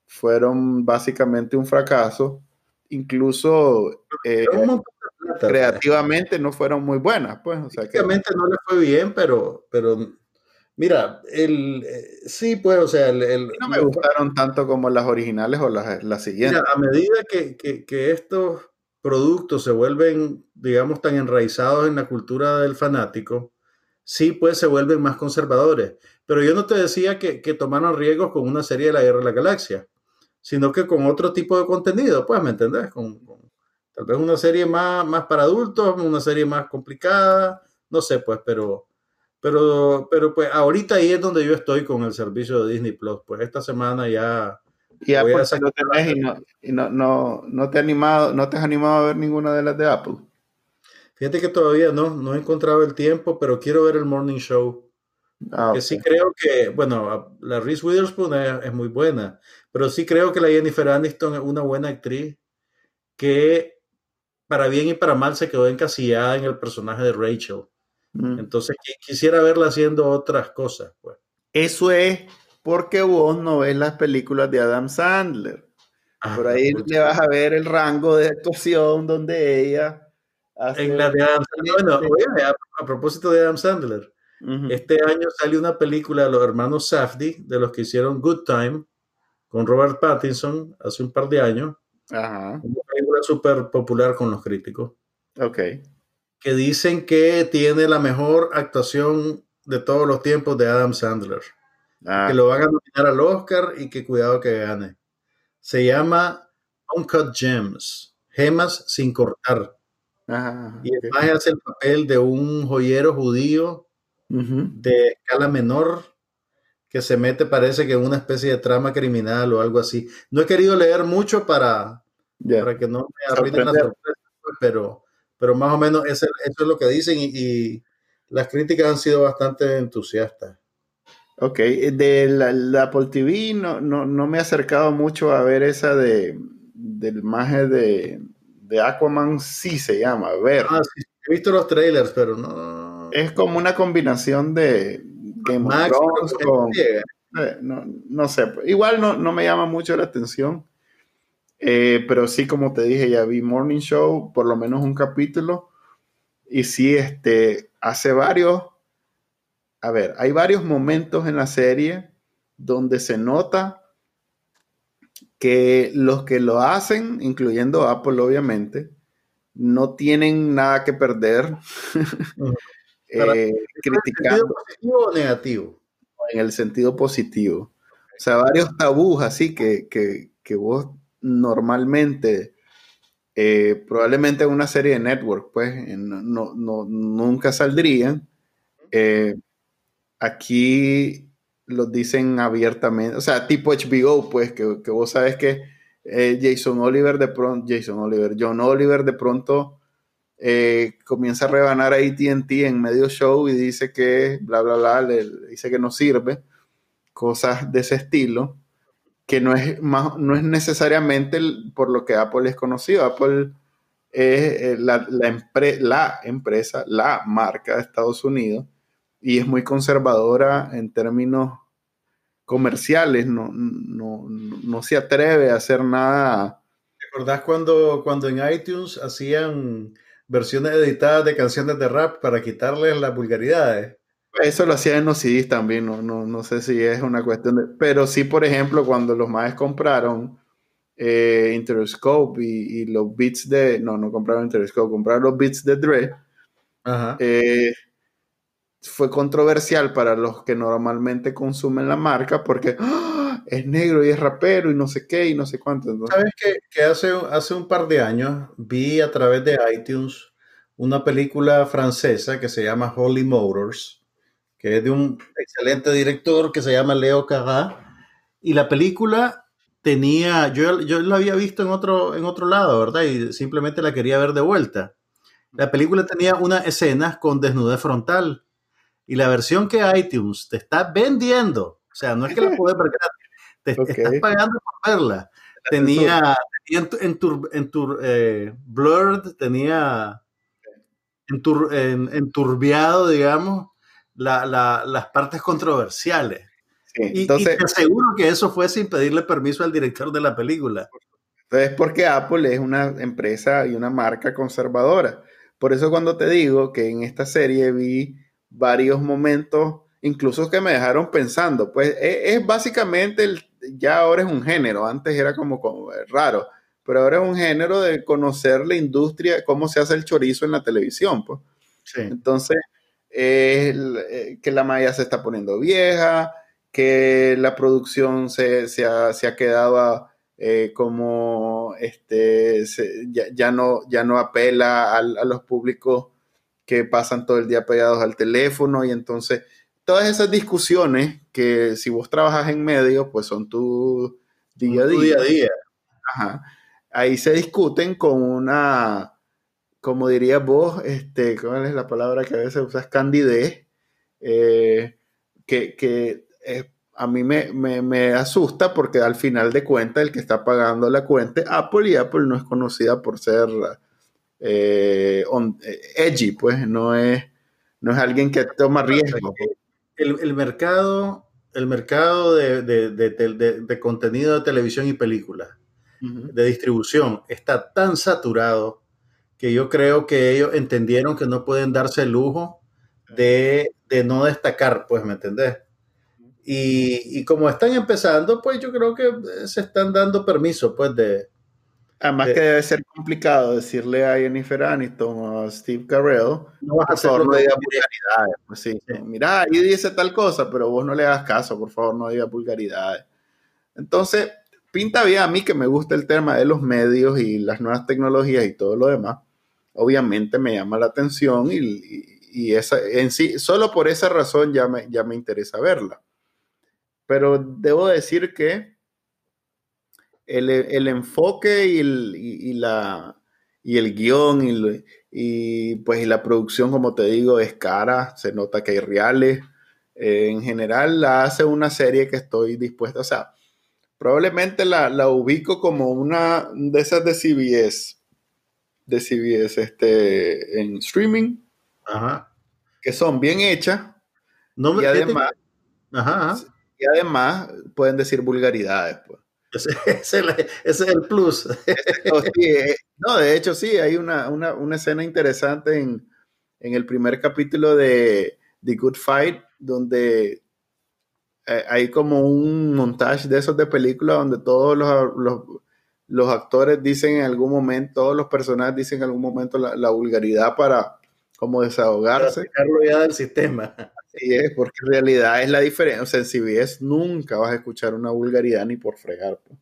fueron básicamente un fracaso. Incluso eh,
plata,
creativamente no fueron muy buenas, pues. O sea que,
no le fue bien, pero, pero mira, el, eh, sí, pues, o sea, el, el-
no me gustaron tanto como las originales o las, las siguientes.
mira, a medida que, que- que estos productos se vuelven, digamos, tan enraizados en la cultura del fanático, sí, pues se vuelven más conservadores. Pero yo no te decía que, que tomaron riesgos con una serie de la Guerra de la Galaxia, sino que con otro tipo de contenido, pues, ¿me entendés? Con, con tal vez una serie más, más para adultos, una serie más complicada, no sé, pues, pero, pero, pero pues ahorita ahí es donde yo estoy con el servicio de Disney Plus. Pues esta semana ya
y
voy a
lo tenés y, no, y no, no, no te animado, no te has animado a ver ninguna de las de Apple.
Fíjate que todavía no, no he encontrado el tiempo, pero quiero ver el Morning Show.
Ah,
Que sí creo que, bueno, la Reese Witherspoon es, es muy buena, pero sí creo que la Jennifer Aniston es una buena actriz que para bien y para mal se quedó encasillada en el personaje de Rachel.
Mm.
Entonces qui- quisiera verla haciendo otras cosas, pues.
Eso es porque vos no ves las películas de Adam Sandler. Por ahí
Ah,
le vas a ver el rango de actuación donde ella hace...
En la de Adam Sandler. Bueno, oye, a, a propósito de Adam Sandler, este año salió una película de los hermanos Safdie, de los que hicieron Good Time, con Robert Pattinson hace un par de años.
Ajá,
Una película súper popular con los críticos,
ok.
que dicen que tiene la mejor actuación de todos los tiempos de Adam Sandler,
Ah,
que lo van a nominar al Oscar y que cuidado que gane. Se llama Uncut Gems, gemas sin cortar.
Ajá,
Y el
ok.
maje hace el papel de un joyero judío
Ujú.
de escala menor que se mete, parece que en una especie de trama criminal o algo así. No he querido leer mucho para,
Ya.
para que no me arruinen la sorpresa, pues, pero, pero más o menos eso es lo que dicen y, y las críticas han sido bastante entusiastas.
Ok, de la, la Apple TV no, no, no me he acercado mucho a ver esa de del maje de, de Aquaman, sí se llama, a ver.
Ah, sí, he visto los trailers, pero no.
Es como una combinación de Game of
Max,
Thrones
pero
con...
llega.
eh, no, no sé, pues, igual no, no me llama mucho la atención, Eh, pero sí, como te dije, ya vi Morning Show, por lo menos un capítulo, y sí, este, hace varios, a ver, hay varios momentos en la serie donde se nota que los que lo hacen, incluyendo Apple obviamente, no tienen nada que perder *laughs*
Ujú.
eh,
Para- ¿En sentido
criticando
positivo o negativo?
en el sentido positivo. O sea, varios tabús así que, que, que vos normalmente, eh, probablemente en una serie de network, pues no, no, nunca saldrían. Eh, aquí los dicen abiertamente, o sea, tipo HBO, pues, que, que vos sabes que eh, Jason Oliver de pronto, Jason Oliver, John Oliver de pronto eh, comienza a rebanar a ATT en medio show y dice que bla, bla, bla, le, dice que no sirve, cosas de ese estilo, que no es, más, no es necesariamente por lo que Apple es conocido. Apple es eh, la, la, la empresa, la marca de Estados Unidos y es muy conservadora en términos comerciales, no, no, no, se atreve a hacer nada.
¿Te acordás cuando, cuando en iTunes hacían versiones editadas de canciones de rap para quitarles las vulgaridades?
Eso lo hacían en los CDs también, no, no, no sé si es una cuestión de... Pero sí, por ejemplo, cuando los maes compraron eh, Interscope y, y, los beats de... No, no compraron Interscope, compraron los beats de Dre. Ajá. Eh, fue controversial para los que normalmente consumen la marca porque ¡ah! es negro y es rapero y no sé qué y no sé cuánto.
¿Sabes que, que, hace, hace un par de años vi a través de iTunes una película francesa que se llama Holy Motors, que es de un excelente director que se llama Leo Carrá, y la película tenía, yo, yo la había visto en otro, en otro lado, ¿verdad? Y simplemente la quería ver de vuelta. La película tenía una escena con desnudez frontal y la versión que iTunes te está vendiendo, o sea, no es que la puedes ver te estás pagando por verla. Tenía, tenía en, tu, en tu eh, Blurred, tenía en enturbiado, digamos, la, la, las partes controversiales. y, entonces, y, te aseguro que eso fue sin pedirle permiso al director de la película.
Entonces, porque Apple es una empresa y una marca conservadora. Por eso cuando te digo que en esta serie vi varios momentos, incluso que me dejaron pensando, pues e, es, básicamente, el, ya ahora es un género, antes era como, como, raro, pero ahora es un género de conocer la industria, cómo se hace el chorizo en la televisión, pues. Entonces, eh, que la malla se está poniendo vieja, que la producción se, se, ha, se ha, quedado eh, como este, se, ya, ya, no, ya no apela a, a los públicos que pasan todo el día pegados al teléfono y entonces todas esas discusiones que si vos trabajas en medio, pues son tu día a día. día, Ahí se discuten con una, como dirías vos, este, ¿cuál es la palabra que a veces usas? Candidez, eh, que, que eh, a mí me, me, me, asusta porque al final de cuentas el que está pagando la cuenta es Apple y Apple no es conocida por ser eh, eh, edgy, pues no es, no es alguien que toma riesgo.
El, el mercado, el mercado de, de, de, de, contenido de televisión y películas, de distribución, está tan saturado que yo creo que ellos entendieron que no pueden darse el lujo de, no destacar, pues, ¿me entendés? Y, y, como están empezando, pues yo creo que se están dando permiso, pues, de,
Además que debe ser complicado decirle a Jennifer Aniston o a Steve Carell, no vas a hacer no digas vulgaridades. Pues sí, mira, ahí dice tal cosa, pero vos no le hagas caso, por favor, no digas vulgaridades. Entonces, pinta bien a mí que me gusta el tema de los medios y las nuevas tecnologías y todo lo demás. Obviamente me llama la atención y, y, esa, en sí, solo por esa razón ya me, ya me interesa verla. Pero debo decir que el, enfoque y el, la, y el guion y, pues la producción, como te digo, es cara, se nota que hay reales. Eh, en general la hace una serie que estoy dispuesta, o sea, probablemente la, ubico como una de esas de CBS, de CBS este, en streaming, que son bien hechas no, y, además, y además pueden decir vulgaridades. Pues.
Ese, es el plus.
Eh, no, de hecho sí, hay una, escena interesante en, el primer capítulo de The Good Fight, donde eh, hay como un montaje de esos de película donde todos los, actores dicen en algún momento, todos los personajes dicen en algún momento la, vulgaridad para como desahogarse.
Para ya del sistema.
Sí, es porque en realidad es la diferencia. O sea, en CBS nunca vas a escuchar una vulgaridad ni por fregar. pues.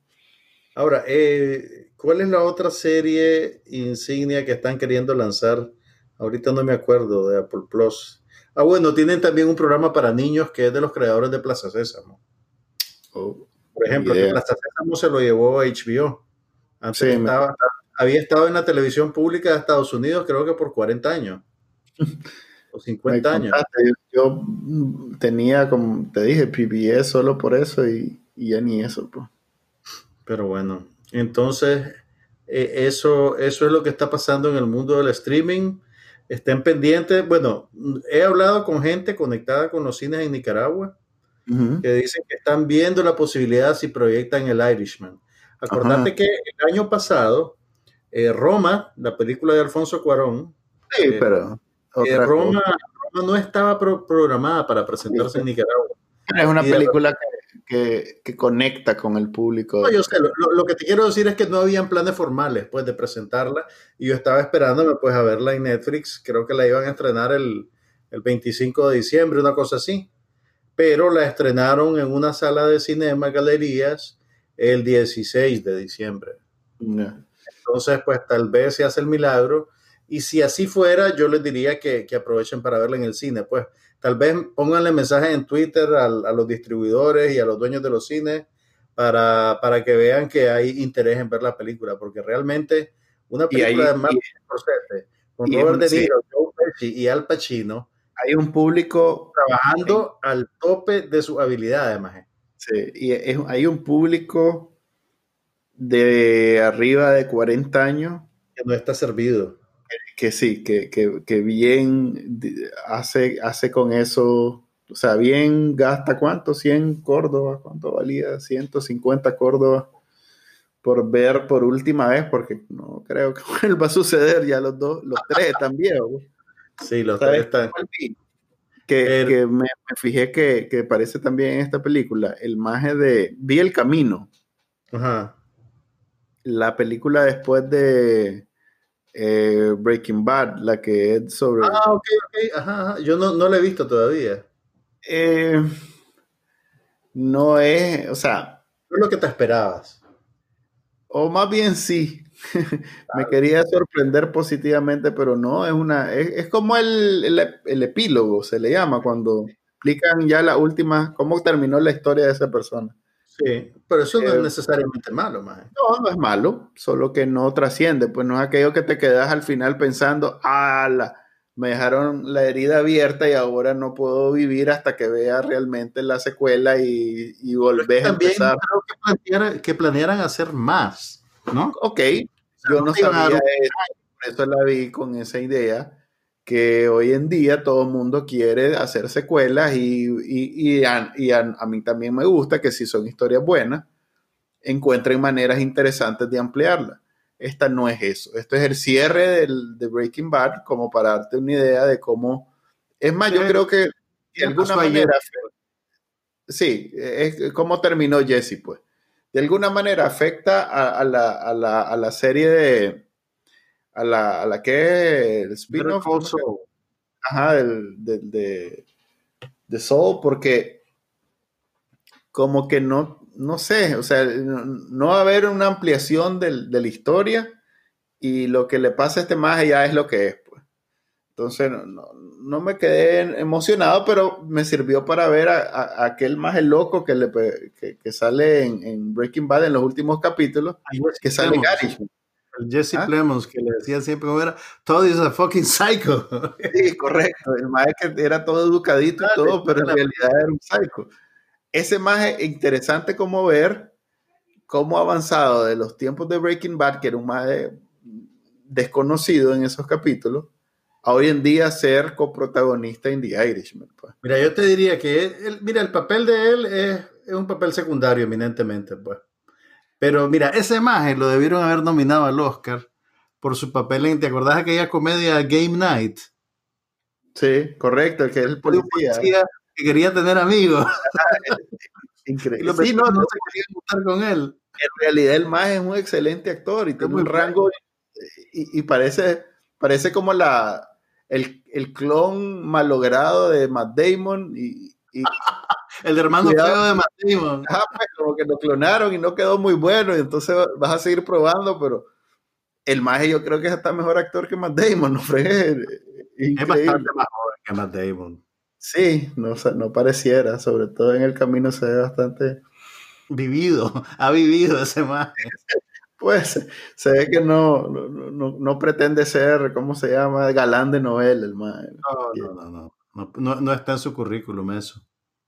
Ahora, eh, ¿cuál es la otra serie insignia que están queriendo lanzar? Ahorita no me acuerdo de Apple Plus. Ah, bueno, tienen también un programa para niños que es de los creadores de Plaza Sésamo.
Oh,
Por ejemplo, que Plaza Sésamo se lo llevó a HBO. Antes
Sí, me
estaba- había estado en la televisión pública de Estados Unidos, creo que por 40 años. *laughs* O
me
50 años.
yo, yo, tenía, como te dije, PBS solo por eso y, y ya ni eso. Pues.
Pero bueno, entonces eh, eso, eso es lo que está pasando en el mundo del streaming. Estén pendientes. Bueno, he hablado con gente conectada con los cines en Nicaragua que dicen que están viendo la posibilidad si proyectan el Irishman. Acordate
Ajá.
que el año pasado, eh, Roma, la película de Alfonso Cuarón,
Sí,
Eh,
pero
eh, Roma, no estaba pro- programada para presentarse en Nicaragua.
es una
de
película que, que, que conecta con el público.
No, yo sé, lo, que te quiero decir es que no habían planes formales pues, de presentarla y yo estaba esperándome pues, a verla en Netflix. Creo que la iban a estrenar el, el 25 de diciembre, una cosa así. Pero la estrenaron en una sala de cinema, galerías, el 16 de diciembre. Entonces, pues tal vez se hace el milagro. Y si así fuera, yo les diría que, que aprovechen para verla en el cine. Pues tal vez pónganle mensajes en Twitter al- a, los distribuidores y a los dueños de los cines para, para que vean que hay interés en ver la película. Porque realmente una
ahí-
película de Martin Scorsese con
y
Robert De
sí.
Niro, Joe Pesci y Al Pacino
Hay un público
trabajando al tope de sus habilidades, maje.
Sí, y es- hay un público de arriba de 40 años
que no está servido.
Que sí, que, que- que bien hace, hace con eso, o sea, bien gasta cuánto, 100 Córdoba, cuánto valía, 150 Córdoba por ver por última vez, porque no creo que *laughs* vuelva a suceder ya los dos, los tres están viejos.
Sí, los
¿Sabes
tres están.
Que,
El-
que me, me fijé que, que parece también en esta película, el maje de Vi el Camino.
Ajá.
la película después de eh, Breaking Bad, la que es sobre...
Ah, ok, ok. Ajá, ajá. Yo no, no la he visto todavía.
Eh, no es, o sea,
¿Qué es lo que te esperabas?
o más bien sí, *laughs* me quería sorprender positivamente, pero no, es una, es, es como el, el- el epílogo, se le llama, cuando explican ya la última, cómo terminó la historia de esa persona.
Sí, pero eso no
Eh,
es necesariamente malo, maje.
No, no es malo, solo que no trasciende, pues no es aquello que te quedas al final pensando, ala, me dejaron la herida abierta y ahora no puedo vivir hasta que vea realmente la secuela y, y volver a empezar.
creo que, planeara- que planearan hacer más, ¿no?
Ok, yo
no
no sabía eso, por eso la vi con esa idea que hoy en día todo el mundo quiere hacer secuelas y, y- y a, y a- a mí también me gusta que si son historias buenas, encuentren maneras interesantes de ampliarla. Esta no es eso. Esto es el cierre del, de Breaking Bad como para darte una idea de cómo... Es más, yo creo que de
¿Qué
alguna manera... Sí, es cómo terminó Jesse, pues. De alguna manera afecta a, a la, a, la, a la serie de... A la, a la que el spin-off ajá, del, del- de, de Soul, porque como que no, no sé, o sea, no, no va a haber una ampliación del- de la historia y lo que le pasa a este maje ya es lo que es, pues. Entonces, no, no- no me quedé emocionado, pero me sirvió para ver a, a- a aquel maje loco que, le, que, que sale en, en Breaking Bad en los últimos capítulos, que sale. Irishman.
El Jesse
¿Ah?
Plemons, que le decía siempre como era, todo es a fucking psycho.
Sí, correcto. El maje que era todo educadito y
Dale,
todo, pero en realidad era un psycho. Ese maje, interesante como ver cómo ha avanzado de los tiempos de Breaking Bad, que era un maje desconocido en esos capítulos, a hoy en día ser coprotagonista en The Irishman. pues.
Mira, yo te diría que, él- mira, el papel de él es, es un papel secundario eminentemente, pues. Pero mira, ese imagen lo debieron haber nominado al Oscar por su papel en, ¿te acordás de aquella comedia Game Night?
Sí, correcto, el que es el policía.
policía que quería tener amigos. *laughs*
Increíble. Sí, no,
no se querían juntar con él.
en realidad el maje es un excelente actor y tiene un rango y, y parece, parece como la el, el clon malogrado de Matt Damon y... *laughs*
el hermano feo de.
Ah, pues como que lo clonaron y no quedó muy bueno y entonces vas a seguir probando, pero el maje yo creo que es hasta mejor actor que Matt Damon, ¿no?
Es, es bastante mejor que Matt Damon.
Sí, no, no pareciera, sobre todo en el camino se ve bastante...
Vivido, ha vivido ese maje. *laughs*
Pues se ve que no, no, no, pretende ser, ¿cómo se llama? Galán de novela, el maje.
No, no, no, no, no, no está en su currículum eso.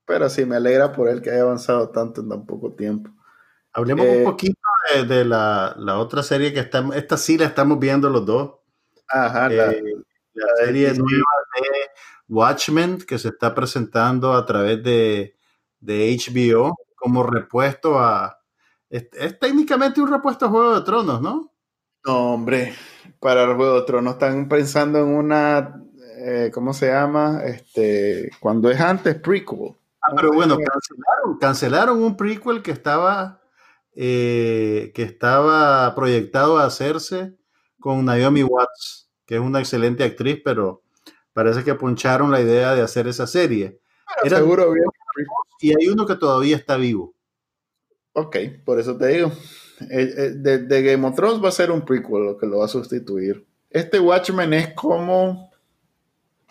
Pero sí, me alegra por él que haya avanzado tanto en tan poco tiempo.
Hablemos un eh, poquito de, la, la, otra serie que estamos, esta sí la estamos viendo los dos.
Ajá, la,
eh, serie nueva de Watchmen que se está presentando a través de, de HBO como repuesto a... Es, técnicamente un repuesto a Juego de Tronos, ¿no?
No, hombre, para el Juego de Tronos están pensando en una, eh, ¿cómo se llama? Este, cuando es antes, prequel.
Ah, pero bueno, cancelaron, cancelaron un prequel que estaba eh, que estaba proyectado a hacerse con Naomi Watts, que es una excelente actriz, pero parece que poncharon la idea de hacer esa serie.
seguro bien.
Y hay uno que todavía está vivo.
Ok, por eso te digo. Eh, eh, de, Game of Thrones va a ser un prequel lo que lo va a sustituir. Este Watchmen es como.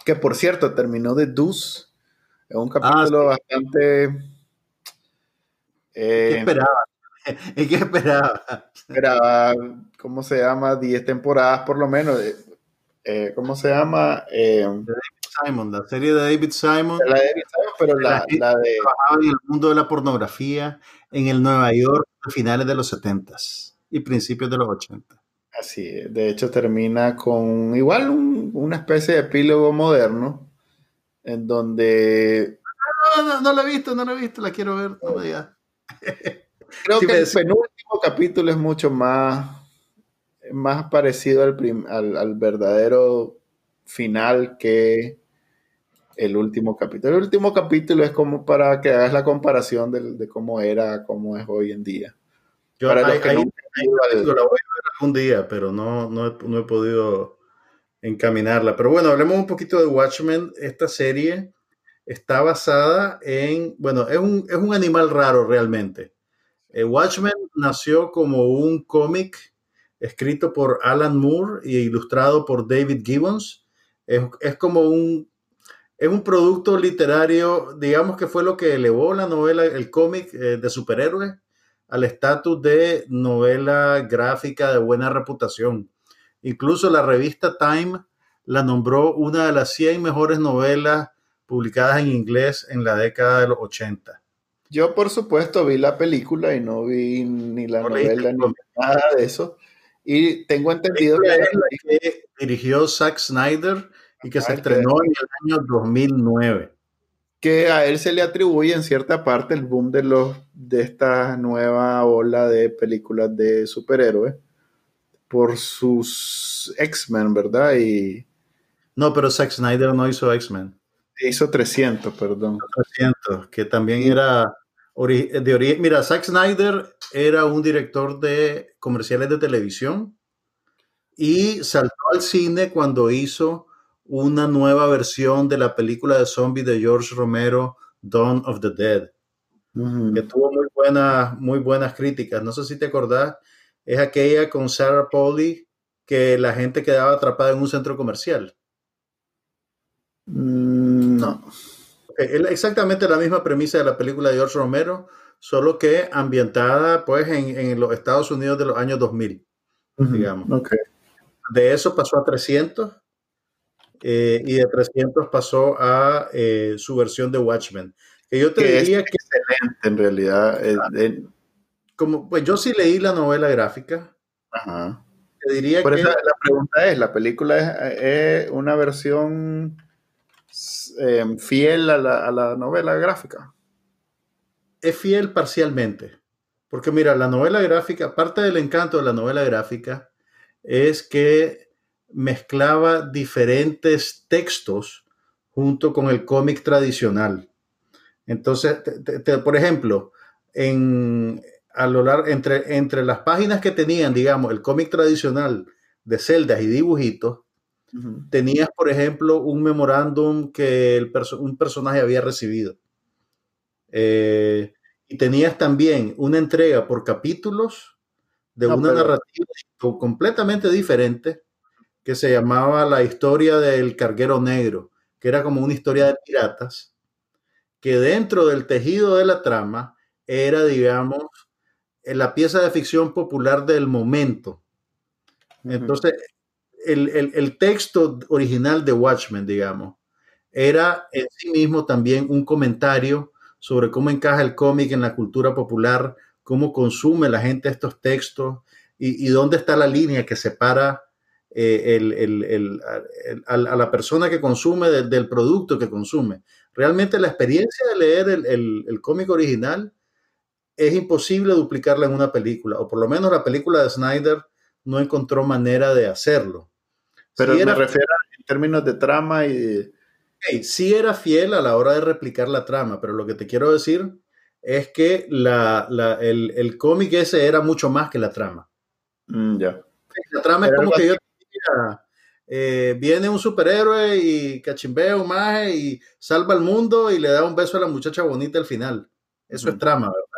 Que por cierto, terminó de Deuce. Es un ah, capítulo bastante.
¿Qué esperaba? *laughs* ¿Y qué esperaba?
Esperaba, ¿cómo se llama? 10 temporadas por lo menos. Eh, ¿Cómo se llama?
Eh, David Simon, la serie de David Simon.
La de David Simon, pero la, la, de...
Trabajaba en el mundo de la pornografía en el Nueva York a finales de los 70 y principios de los 80.
Así, de hecho termina con igual una especie de epílogo moderno en donde...
No, no, no, la he visto, no la he visto, la quiero ver, me *laughs*
Creo que el penúltimo capítulo es mucho más, más parecido al, al, verdadero final que el último capítulo. El último capítulo es como para que hagas la comparación de, cómo era, cómo es hoy en día.
Yo para los que no la voy a ver algún día, pero no, no, he, no he podido encaminarla. Pero bueno, hablemos un poquito de Watchmen. Esta serie está basada en, bueno, es un, es un animal raro realmente. Eh, Watchmen nació como un cómic escrito por Alan Moore y ilustrado por David Gibbons. Es, como un, es un producto literario, digamos que fue lo que elevó la novela, el cómic eh, de superhéroes al estatus de novela gráfica de buena reputación. Incluso la revista Time la nombró una de las 100 mejores novelas publicadas en inglés en la década de los 80.
Yo, por supuesto, vi la película y no vi ni la novela ni nada de eso. Y tengo entendido
que, es la que dirigió Zack Snyder y que se estrenó en el año 2009.
Que a él se le atribuye en cierta parte el boom de, los, de esta nueva ola de películas de superhéroes por sus X-Men, ¿verdad? Y...
No, pero Zack Snyder no hizo X-Men.
Hizo 300, perdón.
300, que también era de Mira, Zack Snyder era un director de comerciales de televisión y saltó al cine cuando hizo una nueva versión de la película de zombie de George Romero, Dawn of the Dead, que tuvo muy buenas, muy buenas críticas. No sé si te acordás, es aquella con Sarah Pauli que la gente quedaba atrapada en un centro comercial.
Mm, no.
Es exactamente la misma premisa de la película de George Romero, solo que ambientada pues en, los Estados Unidos de los años 2000, digamos. De eso pasó a 300 eh, y de 300 pasó a eh, su versión de Watchmen. Que yo te diría que...
Excelente en realidad. Eh,
como, pues yo sí leí la novela gráfica.
Ajá.
Te diría
que... la pregunta es, ¿la película es una versión Em, fiel a la, novela gráfica.
Es fiel parcialmente. Porque mira, la novela gráfica, parte del encanto de la novela gráfica es que mezclaba diferentes textos junto con el cómic tradicional. Entonces, por ejemplo, en, a lo largo, entre, entre las páginas que tenían, digamos, el cómic tradicional de celdas y dibujitos, tenías, por ejemplo, un memorándum que el un personaje había recibido. Eh, y tenías también una entrega por capítulos de una narrativa completamente diferente que se llamaba La historia del carguero negro, que era como una historia de piratas, que dentro del tejido de la trama era, digamos, la pieza de ficción popular del momento. Entonces, el, texto original de Watchmen, digamos, era en sí mismo también un comentario sobre cómo encaja el cómic en la cultura popular, cómo consume la gente estos textos y, dónde está la línea que separa eh, a, la persona que consume del, producto que consume. Realmente la experiencia de leer el, cómic original es imposible duplicarla en una película, o por lo menos la película de Snyder no encontró manera de hacerlo.
Pero me refiero en términos de trama y...
sí era fiel a la hora de replicar la trama, pero lo que te quiero decir es que el, cómic ese era mucho más que la trama.
Mm, ya.
La trama es como que yo eh, viene un superhéroe y cachimbea un maje y salva al mundo y le da un beso a la muchacha bonita al final. Eso es trama, ¿verdad?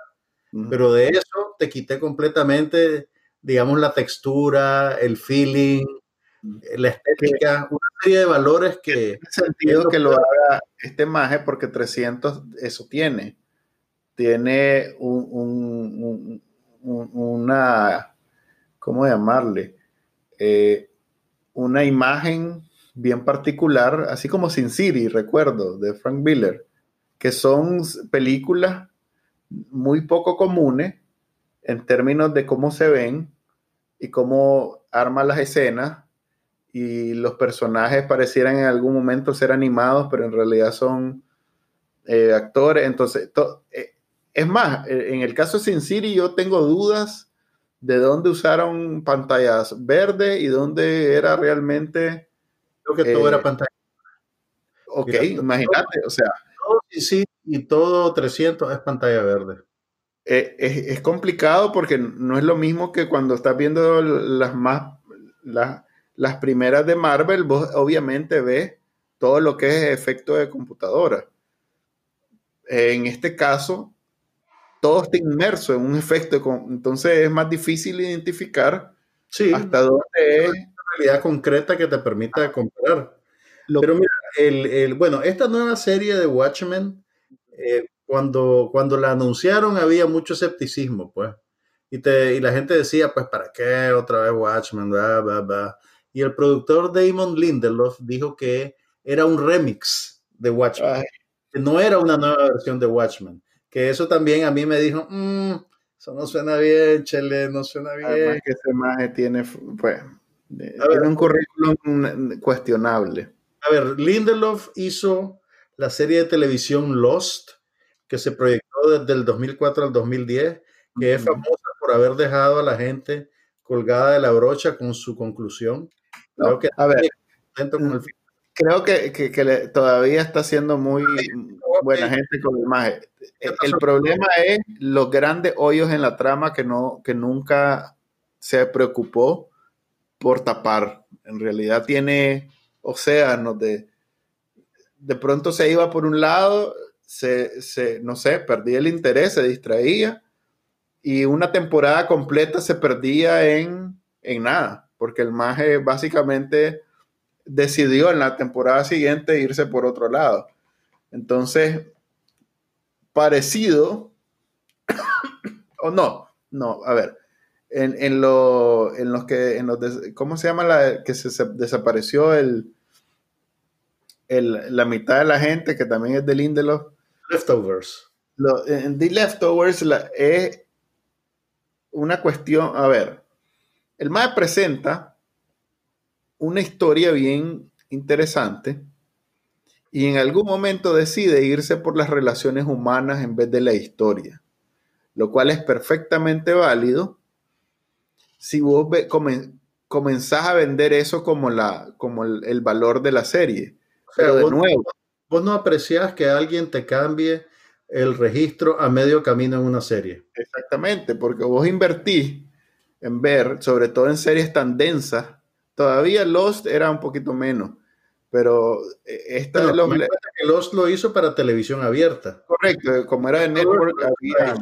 Pero de eso te quité completamente, digamos, la textura, el feeling, la estética, una serie de valores que...
En sentido que lo haga este maje porque 300 eso tiene. Tiene un, una, ¿cómo llamarle? Eh, una imagen bien particular, así como Sin City, recuerdo, de Frank Miller, que son películas muy poco comunes en términos de cómo se ven y cómo arma las escenas y los personajes parecieran en algún momento ser animados, pero en realidad son eh, actores. Entonces, eh, es más, eh, en el caso de Sin City yo tengo dudas de dónde usaron pantallas verdes y dónde era realmente...
Creo que todo era pantalla.
Ok, imagínate, o sea...
Todo sí, y todo 300 es pantalla verde.
es, complicado porque no es lo mismo que cuando estás viendo las más... Las, las primeras de Marvel, vos obviamente ves todo lo que es efecto de computadora. En este caso, todo está inmerso en un efecto, entonces es más difícil identificar hasta dónde es
la realidad concreta que te permita comprar. Pero mira, el, bueno, esta nueva serie de Watchmen, eh, cuando, cuando la anunciaron había mucho escepticismo, pues. Y, te, y la gente decía, pues, ¿para qué otra vez Watchmen? Blah, blah, blah. Y el productor Damon Lindelof dijo que era un remix de Watchmen, que no era una nueva versión de Watchmen. Que eso también a mí me dijo, mmm, eso no suena bien, Chele, no suena bien. Además
que ese maje tiene, pues, tiene un currículum cuestionable.
A ver, Lindelof hizo la serie de televisión Lost, que se proyectó desde el 2004 al 2010, que es famosa por haber dejado a la gente colgada de la brocha con su conclusión.
Creo que, a ver, mm, creo que, todavía está siendo muy buena gente con la imagen. El, problema es los grandes hoyos en la trama que, no, que nunca se preocupó por tapar. En realidad tiene océanos de... De pronto se iba por un lado, se, se, no sé, perdía el interés, se distraía y una temporada completa se perdía en, en nada porque el Maje básicamente decidió en la temporada siguiente irse por otro lado. Entonces, parecido, *coughs* o no, no, a ver, en, en, lo, en los que, en los ¿cómo se llama la que se, desapareció el, el, la mitad de la gente, que también es de Lindelof?
Leftovers.
en The Leftovers es una cuestión, a ver, el MAE presenta una historia bien interesante y en algún momento decide irse por las relaciones humanas en vez de la historia, lo cual es perfectamente válido si vos comenzás a vender eso como, la, como el, valor de la serie. Pero de nuevo.
Vos no apreciás que alguien te cambie el registro a medio camino en una serie.
Exactamente, porque vos invertís en ver, sobre todo en series tan densas todavía Lost era un poquito menos, pero eh, esta
Bueno,
los-
me cuenta que Lost lo hizo para televisión abierta.
correcto, como era de network, había,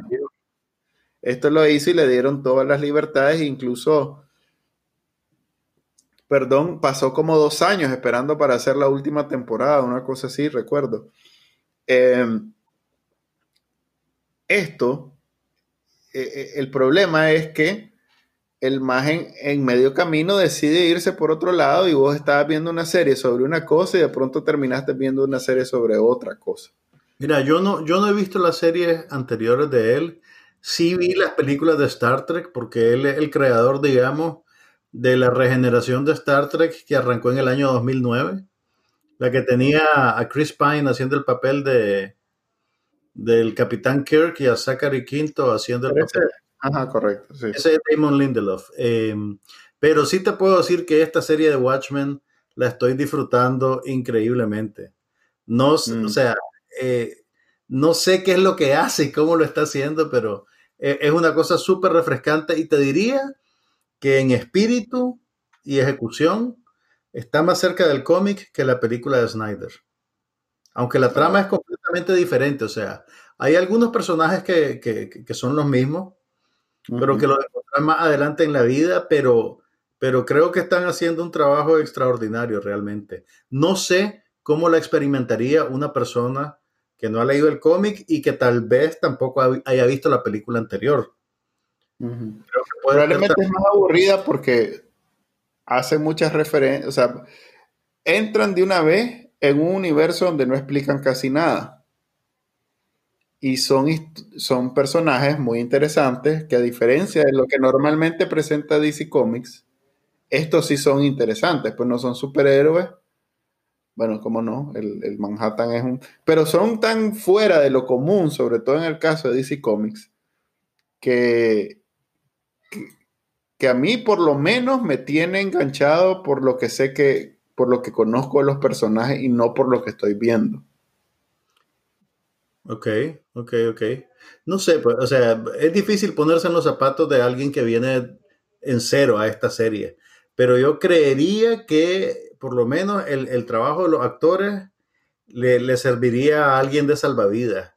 esto lo hizo y le dieron todas las libertades, incluso, perdón, pasó como dos años esperando para hacer la última temporada, una cosa así, recuerdo. Eh, esto, eh, eh, el problema es que el más en, en medio camino decide irse por otro lado y vos estabas viendo una serie sobre una cosa y de pronto terminaste viendo una serie sobre otra cosa.
Mira, yo no, yo no he visto las series anteriores de él. Sí vi las películas de Star Trek porque él es el creador, digamos, de la regeneración de Star Trek que arrancó en el año 2009. La que tenía a Chris Pine haciendo el papel de del Capitán Kirk y a Zachary Quinto haciendo el
Parece-
papel.
Ajá, correcto. sí.
Ese es Damon Lindelof. Eh, pero sí te puedo decir que esta serie de Watchmen la estoy disfrutando increíblemente. No,
Mm.
o sea, eh, no sé qué es lo que hace y cómo lo está haciendo, pero eh, es una cosa súper refrescante y te diría que en espíritu y ejecución está más cerca del cómic que la película de Snyder. Aunque la trama es completamente diferente, o sea, hay algunos personajes que, que- que son los mismos, pero que lo encontrarán más adelante en la vida, pero, pero creo que están haciendo un trabajo extraordinario realmente. No sé cómo la experimentaría una persona que no ha leído el cómic y que tal vez tampoco ha- haya visto la película anterior.
Ujú.
Creo que puede ser
Probablemente es más aburrida porque hace muchas referencias, o sea, entran de una vez en un universo donde no explican casi nada. Y son, son personajes muy interesantes que a diferencia de lo que normalmente presenta DC Comics, estos sí son interesantes, pues no son superhéroes. Bueno, cómo no, el, el Manhattan es un... Pero son tan fuera de lo común, sobre todo en el caso de DC Comics, que, que a mí por lo menos me tiene enganchado por lo que sé que, por lo que conozco de los personajes y no por lo que estoy viendo.
Ok, ok, ok. No sé, pues, o sea, es difícil ponerse en los zapatos de alguien que viene en cero a esta serie, pero yo creería que por lo menos el, el trabajo de los actores le, le serviría a alguien de salvavidas.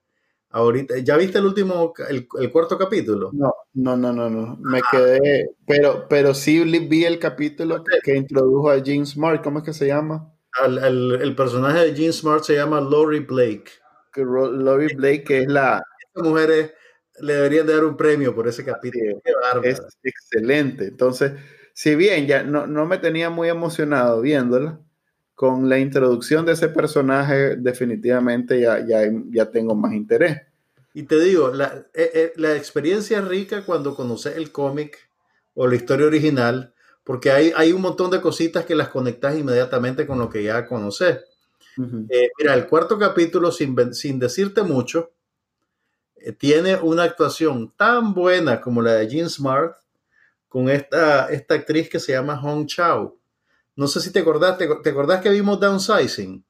Ahorita, ¿ya viste el último, el, el cuarto capítulo?
No, no, no, no, no. Me quedé, pero, pero sí vi el capítulo que, que introdujo a Jean Smart, ¿cómo es que se llama?
Al- al- el personaje de Jean Smart se llama Lori Blake.
Que Lori Blake, que es la,
Estas mujeres le deberían de dar un premio por ese capítulo. Qué bárbara.
es excelente. Entonces, si bien ya no, no me tenía muy emocionado viéndola, con la introducción de ese personaje, definitivamente ya, ya, ya tengo más interés.
Y te digo, la, eh, eh, la experiencia es rica cuando conoces el cómic o la historia original, porque hay, hay un montón de cositas que las conectas inmediatamente con lo que ya conoces. Eh, mira, el cuarto capítulo, sin, sin decirte mucho, tiene una actuación tan buena como la de Jean Smart con esta, esta actriz que se llama Hong Chao. No sé si te acordás, ¿te, te acordás que vimos Downsizing?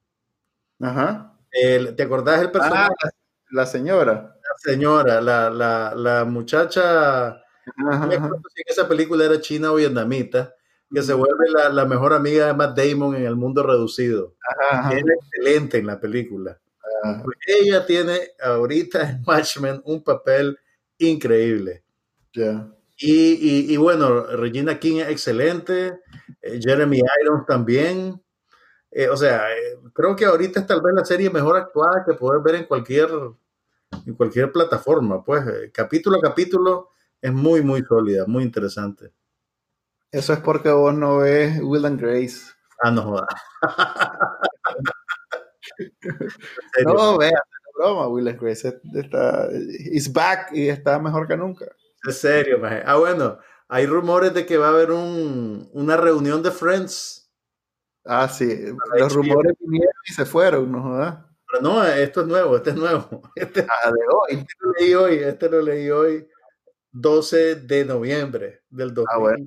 Ajá.
El- ¿Te acordás del personaje?
Ah, la, la señora.
Señora, la, la, la muchacha No si esa película era china o vietnamita, que se vuelve la, la mejor amiga de Matt Damon en el mundo reducido.
Ajá, ajá.
Es excelente en la película.
Ah,
Pues ella tiene ahorita en Watchmen un papel increíble. y- y bueno, Regina King es excelente, eh, Jeremy Irons también. Eh, o sea, eh, creo que ahorita es tal vez la serie mejor actuada que poder ver en cualquier, en cualquier plataforma. Pues eh, capítulo a capítulo es muy, muy sólida, muy interesante.
Eso es porque vos no ves Will and Grace.
Ah, no joda. *laughs* En serio.
No, vea, no broma, Will and Grace está, is back y está mejor que nunca.
En serio, maje. Ah, bueno, hay rumores de que va a haber un, una reunión de Friends.
Ah, sí, los
HBO.
rumores vinieron y se fueron, ¿no? jodas?
Pero no, esto es nuevo, este es nuevo. *laughs* Este,
Ah, de hoy.
este lo leí hoy, este lo leí hoy, 12 de noviembre del
Ah, bueno.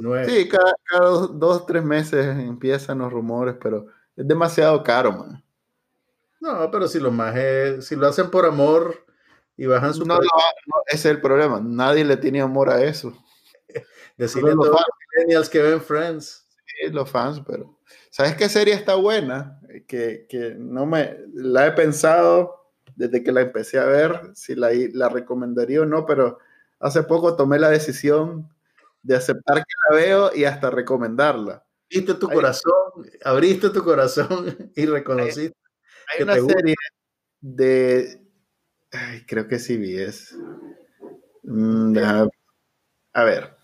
2019.
Sí, cada, cada dos, tres meses empiezan los rumores, pero es demasiado caro, man.
No, pero si lo majes, si lo hacen por amor y bajan su
No, no, no, ese es el problema. Nadie le tiene amor a eso. *laughs*
decirle a los millennials que ven Friends.
Sí, los fans, pero. ¿Sabes qué serie está buena? Que, que no me. La he pensado desde que la empecé a ver, si la, la recomendaría o no, pero hace poco tomé la decisión de aceptar que la veo y hasta recomendarla.
Abriste tu corazón, abriste tu corazón *laughs* y reconociste.
Hay, una serie de. Ay, creo que CBS. Mm, a ver.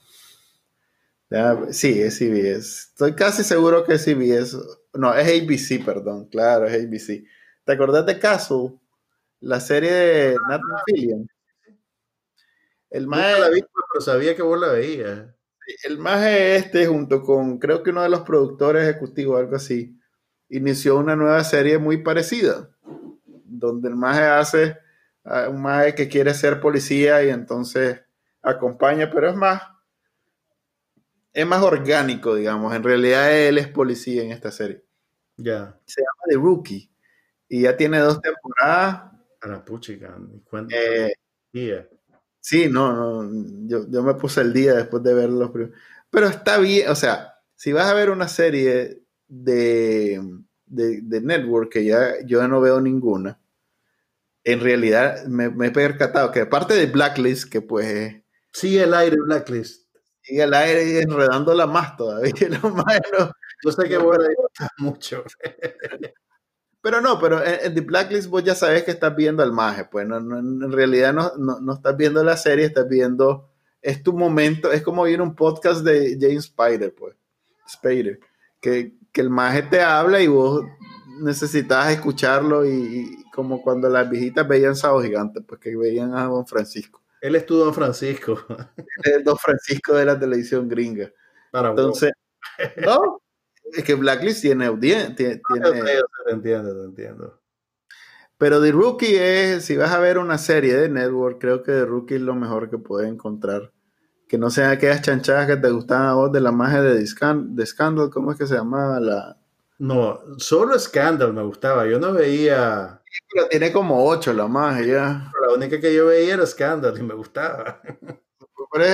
Sí, es CBS. Estoy casi seguro que es CBS. No, es ABC, perdón. Claro, es ABC. ¿Te acordás de Castle? La serie de Nathan Fillion.
El más la vi, pero sabía que vos la veías.
El más este, junto con creo que uno de los productores ejecutivos, algo así, inició una nueva serie muy parecida, donde el maje hace un maje que quiere ser policía y entonces acompaña, pero es más, es más orgánico, digamos. En realidad él es policía en esta serie.
Ya.
Se llama The Rookie y ya tiene dos temporadas.
A la puchica,
eh, Sí, no, no yo, me puse el día después de ver los primeros. Pero está bien, o sea, si vas a ver una serie de, de, Network, que ya yo no veo ninguna, en realidad me, me he percatado que aparte de Blacklist, que pues...
Sigue el aire Blacklist.
Sigue el aire y enredándola más todavía. *laughs* Lo más,
yo sé que bueno, mucho. *laughs*
Pero no, pero en, The Blacklist vos ya sabes que estás viendo al maje, pues no, en realidad no, no, estás viendo la serie, estás viendo, es tu momento, es como ir un podcast de James Spider, pues, Spider, que, que el maje te habla y vos necesitas escucharlo y, como cuando las viejitas veían Sábado Gigante, pues que veían a Don Francisco.
Él estuvo Don Francisco. *laughs*
El Don Francisco de la televisión gringa.
Para
Entonces, no, es que Blacklist tiene audiencia. Tiene,
te entiendo, te entiendo.
Pero The Rookie es, si vas a ver una serie de Network, creo que The Rookie es lo mejor que puedes encontrar. Que no sean aquellas chanchadas que te gustaban a vos de la magia de, de Scandal, ¿cómo es que se llamaba? La...
No, solo Scandal me gustaba, yo no veía...
Pero tiene como ocho la magia.
La única que yo veía era Scandal y me gustaba.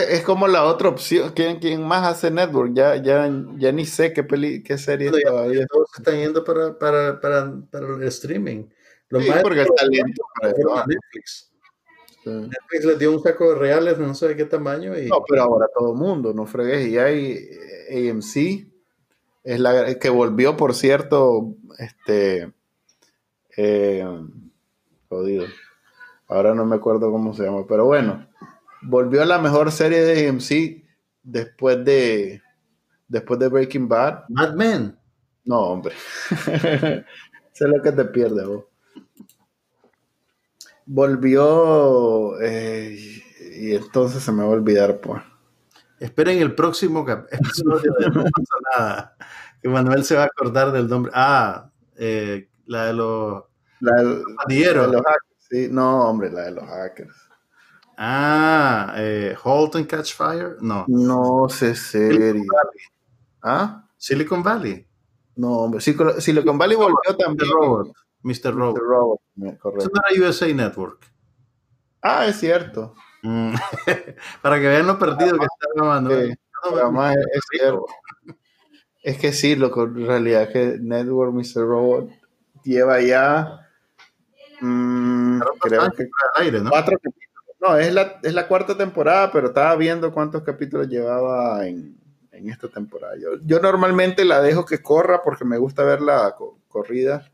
es, como la otra opción. ¿Quién, quién más hace Network? Ya, ya, ya ni sé qué, peli, qué serie
todavía. Todos están yendo para, para, para, para el streaming.
Lo más porque el talento
para Netflix. Netflix les dio un saco de reales, no sé de qué tamaño. Y...
No, pero ahora todo el mundo, no fregues. Y hay AMC, es la que volvió, por cierto, este. Eh, jodido. Ahora no me acuerdo cómo se llama, pero bueno volvió a la mejor serie de AMC después de después de Breaking Bad.
Mad Men.
No, hombre. *laughs* Es lo que te pierdes vos. Volvió eh, y entonces se me va a olvidar, pues.
Esperen el próximo *laughs* episodio de No pasa nada. Que Manuel se va a acordar del nombre. Ah, eh, la de los.
La, de los. Sí, no, hombre, la de los hackers.
Ah, eh, Halt and Catch Fire. No.
No sé serie. ¿Ah?
Silicon Valley.
No, hombre. Silicon Valley volvió también.
Mr. Robot. Mr. Robot. Mr. Robot. Correcto. Eso no era USA Network.
Ah, es cierto.
Mm. *laughs* Para que vean lo perdido que está grabando.
¿eh? además es, cierto. Es que sí, lo que en realidad que Network Mr. Robot lleva ya. Mmm, creo que aire, ¿no? cuatro no, es la, es la cuarta temporada, pero estaba viendo cuántos capítulos llevaba en, esta temporada. Yo, normalmente la dejo que corra porque me gusta ver la corrida,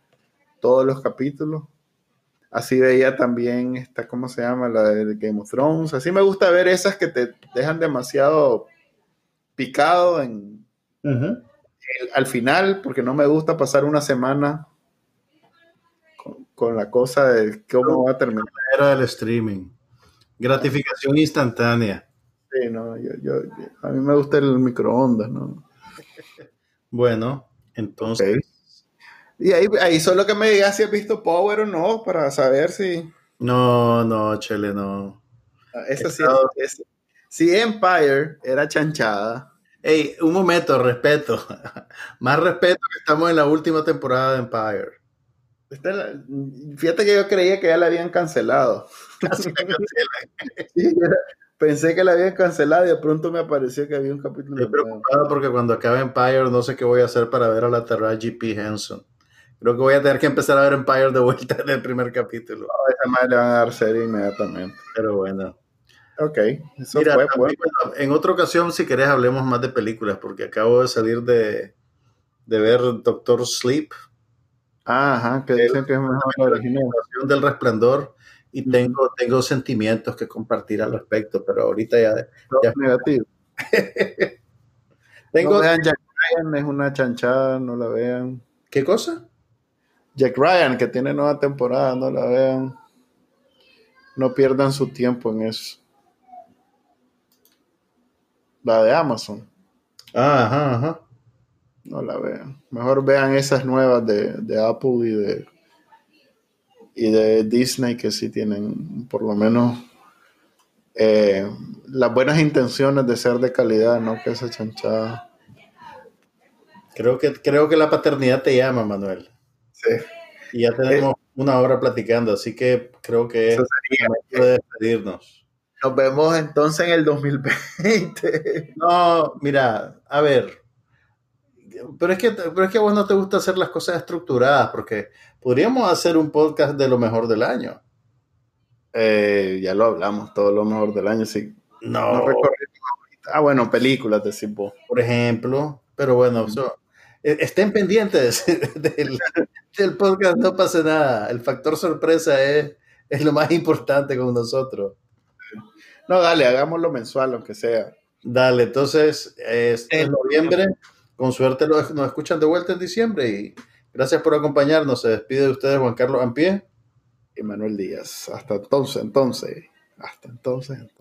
todos los capítulos. Así veía también esta, ¿cómo se llama? La de Game of Thrones. Así me gusta ver esas que te dejan demasiado picado en, al final, porque no me gusta pasar una semana con, la cosa de cómo va a terminar.
Era del streaming. Gratificación instantánea.
Sí, no, yo, yo, a mí me gusta el microondas, ¿no? *laughs*
Bueno, entonces.
Y ahí, ahí solo que me digas si has visto Power o no, para saber si.
No, no, Chele, no.
Ah, Eso sí, es, si Empire era chanchada.
Ey, un momento, respeto. *laughs* Más respeto que estamos en la última temporada de Empire.
Fíjate que yo creía que ya la habían cancelado. *laughs* pensé que la habían cancelado y de pronto me apareció que había un capítulo.
Estoy preocupado porque cuando acabe Empire no sé qué voy a hacer para ver a la Taraji P. Henson. Creo que voy a tener que empezar a ver Empire de vuelta en el primer capítulo.
No, esa madre le van a dar serie inmediatamente.
Pero bueno.
Ok, eso
Mira,
fue,
también, bueno, en otra ocasión, si querés, hablemos más de películas, porque acabo de salir de, de ver Doctor Sleep,
Ajá, que dicen que es original.
Versión del Resplandor, y tengo, tengo sentimientos que compartir al respecto, pero ahorita ya Ya.
negativo. *laughs*
tengo...
No vean Jack Ryan, es una chanchada, no la vean.
¿Qué cosa?
Jack Ryan, que tiene nueva temporada, no la vean. No pierdan su tiempo en eso. La de Amazon,
Ah, ajá, ajá.
No la vean. Mejor vean esas nuevas de, de Apple y de, y de Disney que sí tienen por lo menos eh, las buenas intenciones de ser de calidad, no que esa chanchada.
Creo que, creo que la paternidad te llama, Manuel.
Sí.
Y ya tenemos una hora platicando, así que creo que es
Eso sería.
momento de despedirnos.
Nos vemos entonces en el 2020.
No, mira, a ver. Pero es, que, pero es que a vos no te gusta hacer las cosas estructuradas, porque podríamos hacer un podcast de lo mejor del año.
Eh, ya lo hablamos, todo lo mejor del año, sí.
No,
No. Ah, bueno, películas de vos.
por ejemplo. Pero bueno, eso- eh, estén pendientes *laughs* del, del podcast, no pasa nada. El factor sorpresa es, es lo más importante con nosotros.
No, dale, hagámoslo mensual, aunque sea.
Dale, entonces, es en noviembre, con suerte nos escuchan de vuelta en diciembre y gracias por acompañarnos. Se despide de ustedes Juan Carlos Ampie.
Y Manuel Díaz. Hasta entonces, entonces. Hasta entonces, entonces.